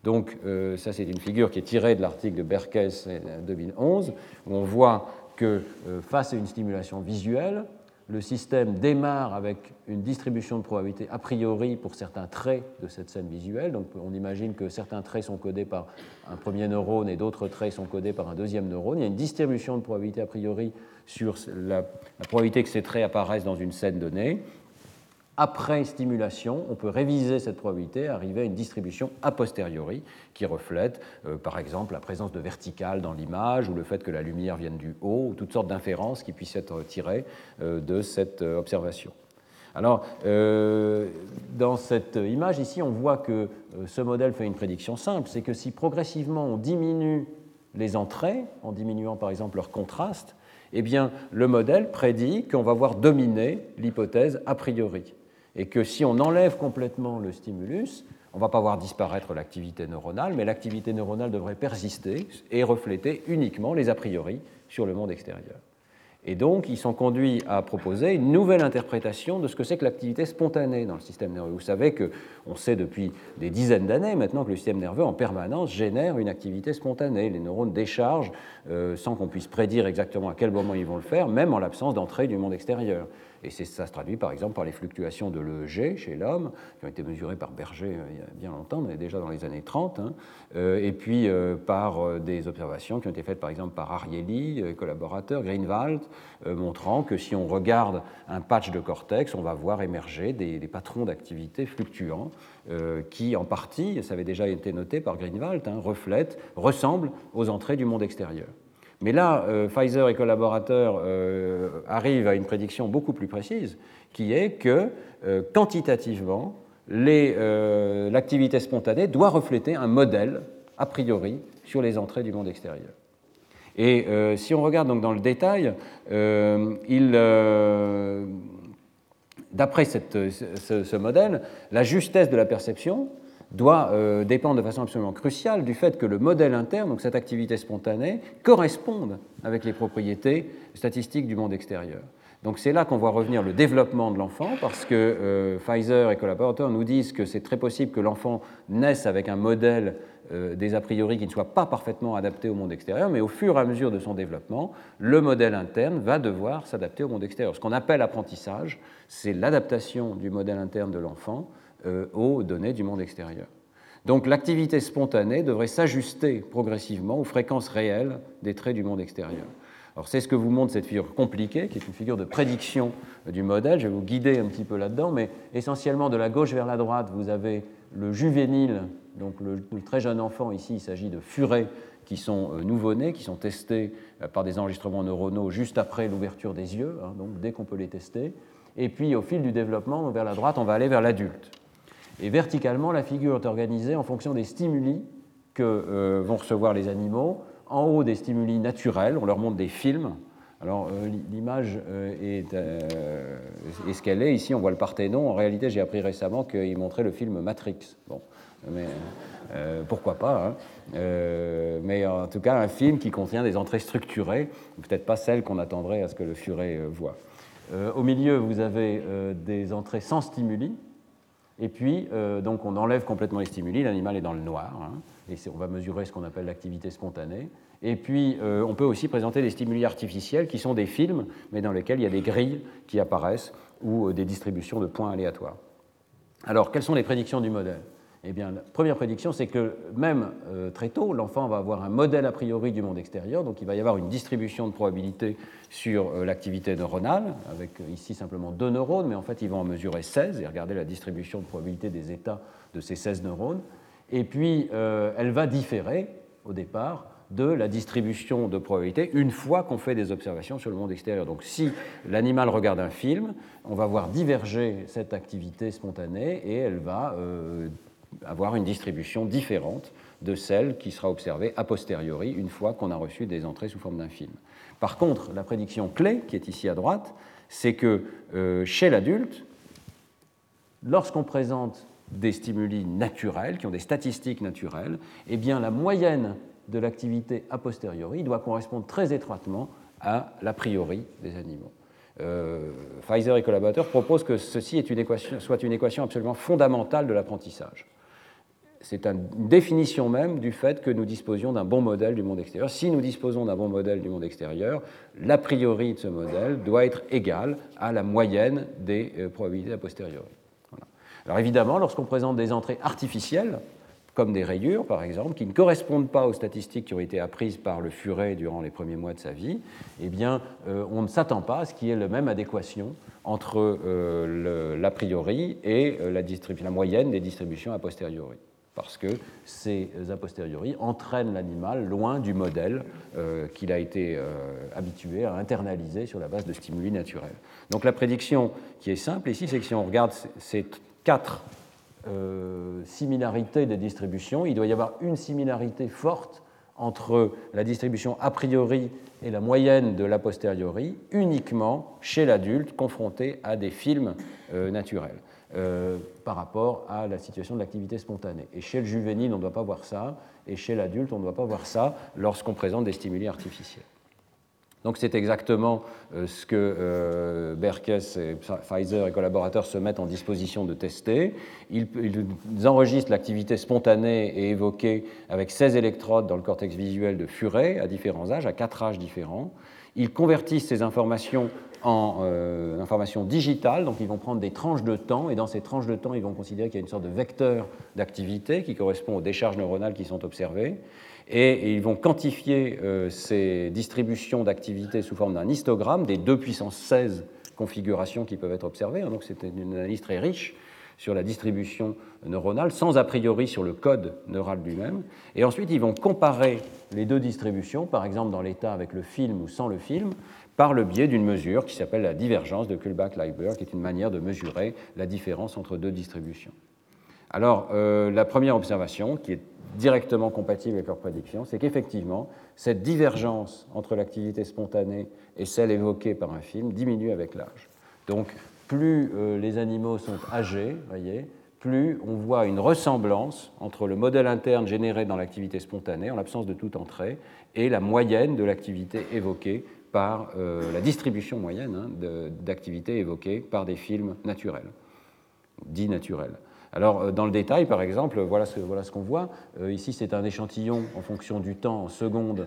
Donc, euh, ça, c'est une figure qui est tirée de l'article de Berkes 2011, où on voit que euh, face à une stimulation visuelle, le système démarre avec une distribution de probabilité a priori pour certains traits de cette scène visuelle. Donc on imagine que certains traits sont codés par un premier neurone et d'autres traits sont codés par un deuxième neurone. Il y a une distribution de probabilité a priori sur la probabilité que ces traits apparaissent dans une scène donnée après stimulation, on peut réviser cette probabilité arriver à une distribution a posteriori qui reflète, euh, par exemple, la présence de verticales dans l'image ou le fait que la lumière vienne du haut, ou toutes sortes d'inférences qui puissent être tirées euh, de cette euh, observation. Alors, dans cette image ici, on voit que ce modèle fait une prédiction simple, c'est que si progressivement on diminue les entrées, en diminuant par exemple leur contraste, eh bien, le modèle prédit qu'on va voir dominer l'hypothèse a priori et que si on enlève complètement le stimulus, on ne va pas voir disparaître l'activité neuronale, mais l'activité neuronale devrait persister et refléter uniquement les a priori sur le monde extérieur. Et donc, ils sont conduits à proposer une nouvelle interprétation de ce que c'est que l'activité spontanée dans le système nerveux. Vous savez qu'on sait depuis des dizaines d'années maintenant que le système nerveux en permanence génère une activité spontanée. Les neurones déchargent euh, sans qu'on puisse prédire exactement à quel moment ils vont le faire, même en l'absence d'entrée du monde extérieur. Et ça se traduit par exemple par les fluctuations de l'EG chez l'homme, qui ont été mesurées par Berger euh, il y a bien longtemps, mais déjà dans les années 30, hein. euh, et puis par des observations qui ont été faites par exemple par Ariely, collaborateur, Greenwald, montrant que si on regarde un patch de cortex, on va voir émerger des, patrons d'activité fluctuants qui, en partie, ça avait déjà été noté par Greenwald, hein, reflètent, ressemblent aux entrées du monde extérieur. Mais là, euh, Pfizer et collaborateurs euh, arrivent à une prédiction beaucoup plus précise, qui est que euh, quantitativement, l'activité spontanée doit refléter un modèle, a priori, sur les entrées du monde extérieur. Et si on regarde donc dans le détail, d'après ce, modèle, la justesse de la perception doit euh, dépendre de façon absolument cruciale du fait que le modèle interne, donc cette activité spontanée, corresponde avec les propriétés statistiques du monde extérieur. Donc c'est là qu'on voit revenir le développement de l'enfant, parce que euh, Pfizer et collaborateurs nous disent que c'est très possible que l'enfant naisse avec un modèle euh, des a priori qui ne soit pas parfaitement adapté au monde extérieur, mais au fur et à mesure de son développement, le modèle interne va devoir s'adapter au monde extérieur. Ce qu'on appelle apprentissage, c'est l'adaptation du modèle interne de l'enfant euh, aux données du monde extérieur. Donc l'activité spontanée devrait s'ajuster progressivement aux fréquences réelles des traits du monde extérieur. Alors c'est ce que vous montre cette figure compliquée, qui est une figure de prédiction du modèle. Je vais vous guider un petit peu là-dedans, mais essentiellement de la gauche vers la droite, vous avez le juvénile, donc le, très jeune enfant. Ici, il s'agit de furets qui sont euh, nouveau-nés, qui sont testés euh, par des enregistrements neuronaux juste après l'ouverture des yeux, hein, donc dès qu'on peut les tester. Et puis au fil du développement, vers la droite, on va aller vers l'adulte. Et verticalement, la figure est organisée en fonction des stimuli que euh, vont recevoir les animaux. En haut, des stimuli naturels, on leur montre des films. Alors, l'image est, est, ce qu'elle est. Ici, on voit le Parthénon. En réalité, j'ai appris récemment qu'il montrait le film Matrix. Bon, mais pourquoi pas hein. Mais en tout cas, un film qui contient des entrées structurées, peut-être pas celles qu'on attendrait à ce que le furet voit. au milieu, vous avez des entrées sans stimuli, Et puis, euh, donc, on enlève complètement les stimuli, l'animal est dans le noir, hein, et on va mesurer ce qu'on appelle l'activité spontanée. Et puis, euh, on peut aussi présenter des stimuli artificiels qui sont des films, mais dans lesquels il y a des grilles qui apparaissent ou des distributions de points aléatoires. Alors, quelles sont les prédictions du modèle? Eh bien, la première prédiction, c'est que même euh, très tôt, l'enfant va avoir un modèle a priori du monde extérieur, donc il va y avoir une distribution de probabilité sur euh, l'activité neuronale, avec euh, ici simplement deux neurones, mais en fait, ils vont en mesurer 16, et regarder la distribution de probabilité des états de ces 16 neurones. Et puis, elle va différer, au départ, de la distribution de probabilité une fois qu'on fait des observations sur le monde extérieur. Donc si l'animal regarde un film, on va voir diverger cette activité spontanée et elle va avoir une distribution différente de celle qui sera observée a posteriori une fois qu'on a reçu des entrées sous forme d'un film. Par contre, la prédiction clé, qui est ici à droite, c'est que euh, chez l'adulte, lorsqu'on présente des stimuli naturels, qui ont des statistiques naturelles, eh bien la moyenne de l'activité a posteriori doit correspondre très étroitement à l'a priori des animaux. Euh, Pfizer et collaborateurs proposent que ceci est une équation, soit une équation absolument fondamentale de l'apprentissage c'est une définition même du fait que nous disposions d'un bon modèle du monde extérieur. Si nous disposons d'un bon modèle du monde extérieur, l'a priori de ce modèle doit être égal à la moyenne des euh, probabilités a posteriori. Alors évidemment, lorsqu'on présente des entrées artificielles, comme des rayures par exemple, qui ne correspondent pas aux statistiques qui ont été apprises par le furet durant les premiers mois de sa vie, eh bien, euh, on ne s'attend pas à ce qu'il y ait la même adéquation entre euh, l'a priori et la, la moyenne des distributions a posteriori parce que ces a posteriori entraînent l'animal loin du modèle euh, qu'il a été euh, habitué à internaliser sur la base de stimuli naturels. Donc la prédiction qui est simple ici, c'est que si on regarde ces quatre euh, similarités des distributions, il doit y avoir une similarité forte entre la distribution a priori et la moyenne de l'a posteriori uniquement chez l'adulte confronté à des films naturels. Euh, par rapport à la situation de l'activité spontanée. Et chez le juvénile, on ne doit pas voir ça, et chez l'adulte, on ne doit pas voir ça lorsqu'on présente des stimuli artificiels. Donc c'est exactement euh, ce que euh, Berkes et Pfizer et collaborateurs se mettent en disposition de tester. Ils, enregistrent l'activité spontanée et évoquée avec 16 électrodes dans le cortex visuel de Furet à différents âges, à quatre âges différents. Ils convertissent ces informations en euh, information digitale, donc ils vont prendre des tranches de temps, et dans ces tranches de temps, ils vont considérer qu'il y a une sorte de vecteur d'activité qui correspond aux décharges neuronales qui sont observées, et, ils vont quantifier euh, ces distributions d'activité sous forme d'un histogramme des 2 puissance 16 configurations qui peuvent être observées, donc c'est une analyse très riche sur la distribution neuronale, sans a priori sur le code neural lui-même. Et ensuite, ils vont comparer les deux distributions, par exemple dans l'état avec le film ou sans le film, par le biais d'une mesure qui s'appelle la divergence de Kullback-Leibler, qui est une manière de mesurer la différence entre deux distributions. Alors, euh, la première observation, qui est directement compatible avec leur prédiction, c'est qu'effectivement, cette divergence entre l'activité spontanée et celle évoquée par un film diminue avec l'âge. Donc, plus euh, les animaux sont âgés, voyez, plus on voit une ressemblance entre le modèle interne généré dans l'activité spontanée, en l'absence de toute entrée, et la moyenne de l'activité évoquée par euh, la distribution moyenne hein, d'activités évoquées par des films naturels, dits naturels. Alors, euh, dans le détail, par exemple, voilà ce, qu'on voit. Euh, ici, c'est un échantillon en fonction du temps, en secondes,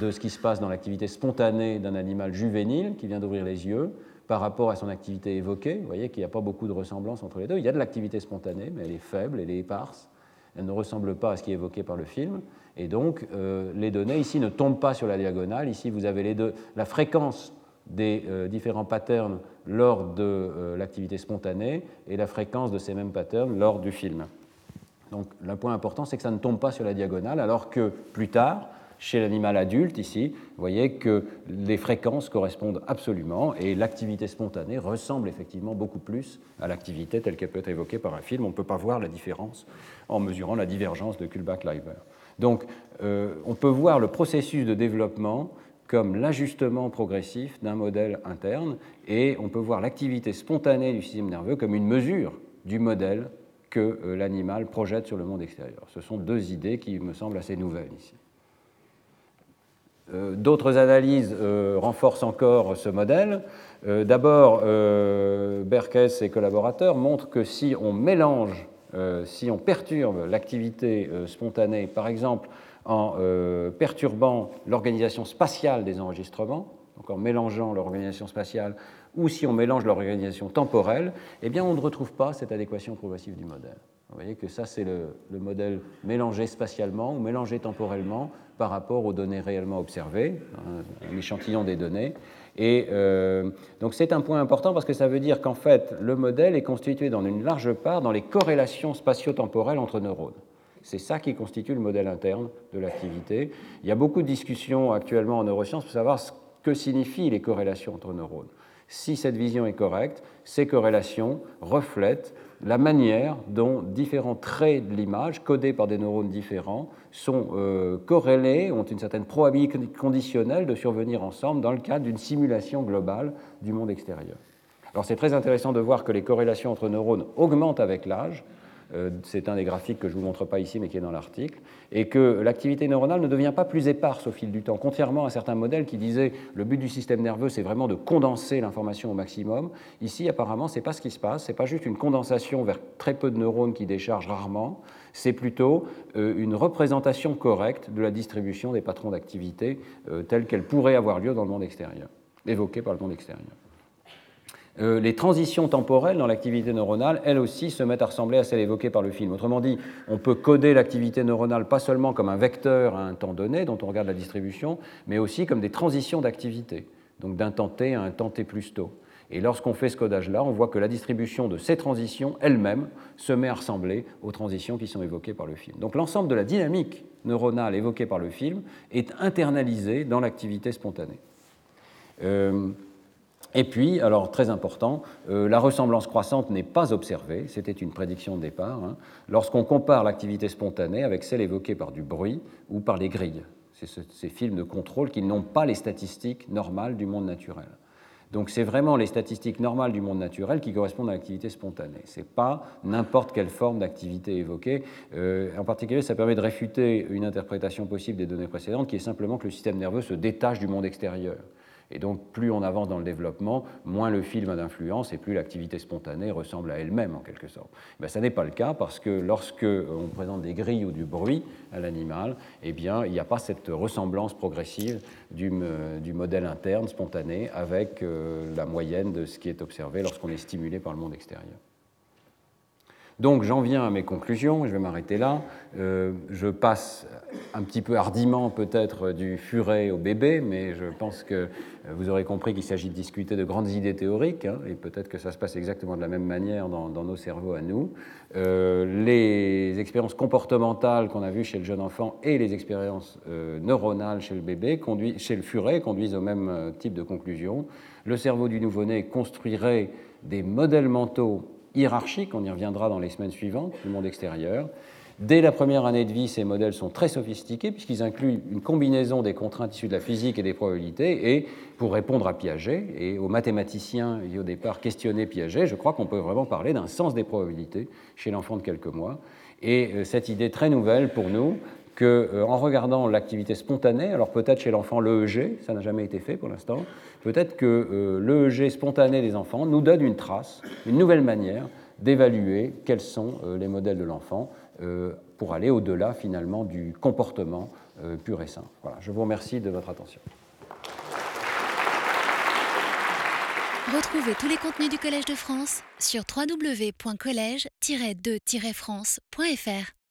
de ce qui se passe dans l'activité spontanée d'un animal juvénile qui vient d'ouvrir les yeux par rapport à son activité évoquée. Vous voyez qu'il n'y a pas beaucoup de ressemblance entre les deux. Il y a de l'activité spontanée, mais elle est faible, elle est éparse. Elle ne ressemble pas à ce qui est évoqué par le film. Et donc, euh, les données ici ne tombent pas sur la diagonale. Ici, vous avez les deux, la fréquence des euh, différents patterns lors de euh, l'activité spontanée et la fréquence de ces mêmes patterns lors du film. Donc, le point important, c'est que ça ne tombe pas sur la diagonale, alors que plus tard, chez l'animal adulte, ici, vous voyez que les fréquences correspondent absolument et l'activité spontanée ressemble effectivement beaucoup plus à l'activité telle qu'elle peut être évoquée par un film. On ne peut pas voir la différence en mesurant la divergence de Kullback-Leiber. Donc, euh, on peut voir le processus de développement comme l'ajustement progressif d'un modèle interne, et on peut voir l'activité spontanée du système nerveux comme une mesure du modèle que euh, l'animal projette sur le monde extérieur. Ce sont deux idées qui me semblent assez nouvelles ici. D'autres analyses renforcent encore ce modèle. D'abord, Berkes et collaborateurs montrent que si on mélange, si on perturbe l'activité spontanée, par exemple en perturbant l'organisation spatiale des enregistrements, donc en mélangeant l'organisation spatiale, ou si on mélange l'organisation temporelle, eh bien on ne retrouve pas cette adéquation progressive du modèle. Vous voyez que ça, c'est le, modèle mélangé spatialement ou mélangé temporellement par rapport aux données réellement observées, un, échantillon des données. Et euh, donc c'est un point important parce que ça veut dire qu'en fait, le modèle est constitué dans une large part dans les corrélations spatio-temporelles entre neurones. C'est ça qui constitue le modèle interne de l'activité. Il y a beaucoup de discussions actuellement en neurosciences pour savoir ce que signifient les corrélations entre neurones. Si cette vision est correcte, ces corrélations reflètent la manière dont différents traits de l'image, codés par des neurones différents, sont euh, corrélés, ont une certaine probabilité conditionnelle de survenir ensemble dans le cadre d'une simulation globale du monde extérieur. Alors c'est très intéressant de voir que les corrélations entre neurones augmentent avec l'âge, c'est un des graphiques que je ne vous montre pas ici, mais qui est dans l'article, et que l'activité neuronale ne devient pas plus éparse au fil du temps, contrairement à certains modèles qui disaient le but du système nerveux, c'est vraiment de condenser l'information au maximum. Ici, apparemment, ce n'est pas ce qui se passe, ce n'est pas juste une condensation vers très peu de neurones qui déchargent rarement, c'est plutôt euh, une représentation correcte de la distribution des patrons d'activité euh, tels qu'elle pourrait avoir lieu dans le monde extérieur, évoqués par le monde extérieur. Euh, les transitions temporelles dans l'activité neuronale, elles aussi, se mettent à ressembler à celles évoquées par le film. Autrement dit, on peut coder l'activité neuronale pas seulement comme un vecteur à un temps donné dont on regarde la distribution, mais aussi comme des transitions d'activité, donc d'un temps t à un temps t plus tôt. Et lorsqu'on fait ce codage-là, on voit que la distribution de ces transitions elle-même se met à ressembler aux transitions qui sont évoquées par le film. Donc l'ensemble de la dynamique neuronale évoquée par le film est internalisée dans l'activité spontanée. Euh, et puis, alors très important, euh, la ressemblance croissante n'est pas observée, c'était une prédiction de départ, hein, lorsqu'on compare l'activité spontanée avec celle évoquée par du bruit ou par les grilles. C'est ces films de contrôle qui n'ont pas les statistiques normales du monde naturel. Donc c'est vraiment les statistiques normales du monde naturel qui correspondent à l'activité spontanée. Ce n'est pas n'importe quelle forme d'activité évoquée. Euh, en particulier, ça permet de réfuter une interprétation possible des données précédentes qui est simplement que le système nerveux se détache du monde extérieur. Et donc, plus on avance dans le développement, moins le film a d'influence et plus l'activité spontanée ressemble à elle-même, en quelque sorte. Ben, ça n'est pas le cas parce que lorsque on présente des grilles ou du bruit à l'animal, eh bien, il n'y a pas cette ressemblance progressive du, du modèle interne spontané avec euh, la moyenne de ce qui est observé lorsqu'on est stimulé par le monde extérieur. Donc j'en viens à mes conclusions, je vais m'arrêter là. Euh, je passe un petit peu hardiment peut-être du furet au bébé, mais je pense que vous aurez compris qu'il s'agit de discuter de grandes idées théoriques, hein, et peut-être que ça se passe exactement de la même manière dans, nos cerveaux à nous. Euh, les expériences comportementales qu'on a vues chez le jeune enfant et les expériences euh, neuronales chez le bébé, chez le furet, conduisent au même type de conclusion. Le cerveau du nouveau-né construirait des modèles mentaux hiérarchique, on y reviendra dans les semaines suivantes, du monde extérieur. Dès la première année de vie, ces modèles sont très sophistiqués puisqu'ils incluent une combinaison des contraintes issues de la physique et des probabilités. Et pour répondre à Piaget et aux mathématiciens qui au départ questionnaient Piaget, je crois qu'on peut vraiment parler d'un sens des probabilités chez l'enfant de quelques mois. Et euh, cette idée très nouvelle pour nous, euh, en regardant l'activité spontanée, alors peut-être chez l'enfant l'EEG, ça n'a jamais été fait pour l'instant, peut-être que euh, l'EEG spontané des enfants nous donne une trace, une nouvelle manière d'évaluer quels sont euh, les modèles de l'enfant pour aller au-delà finalement du comportement pur et simple. Voilà, je vous remercie de votre attention. Retrouvez tous les contenus du Collège de France sur www.colège-2-france.fr.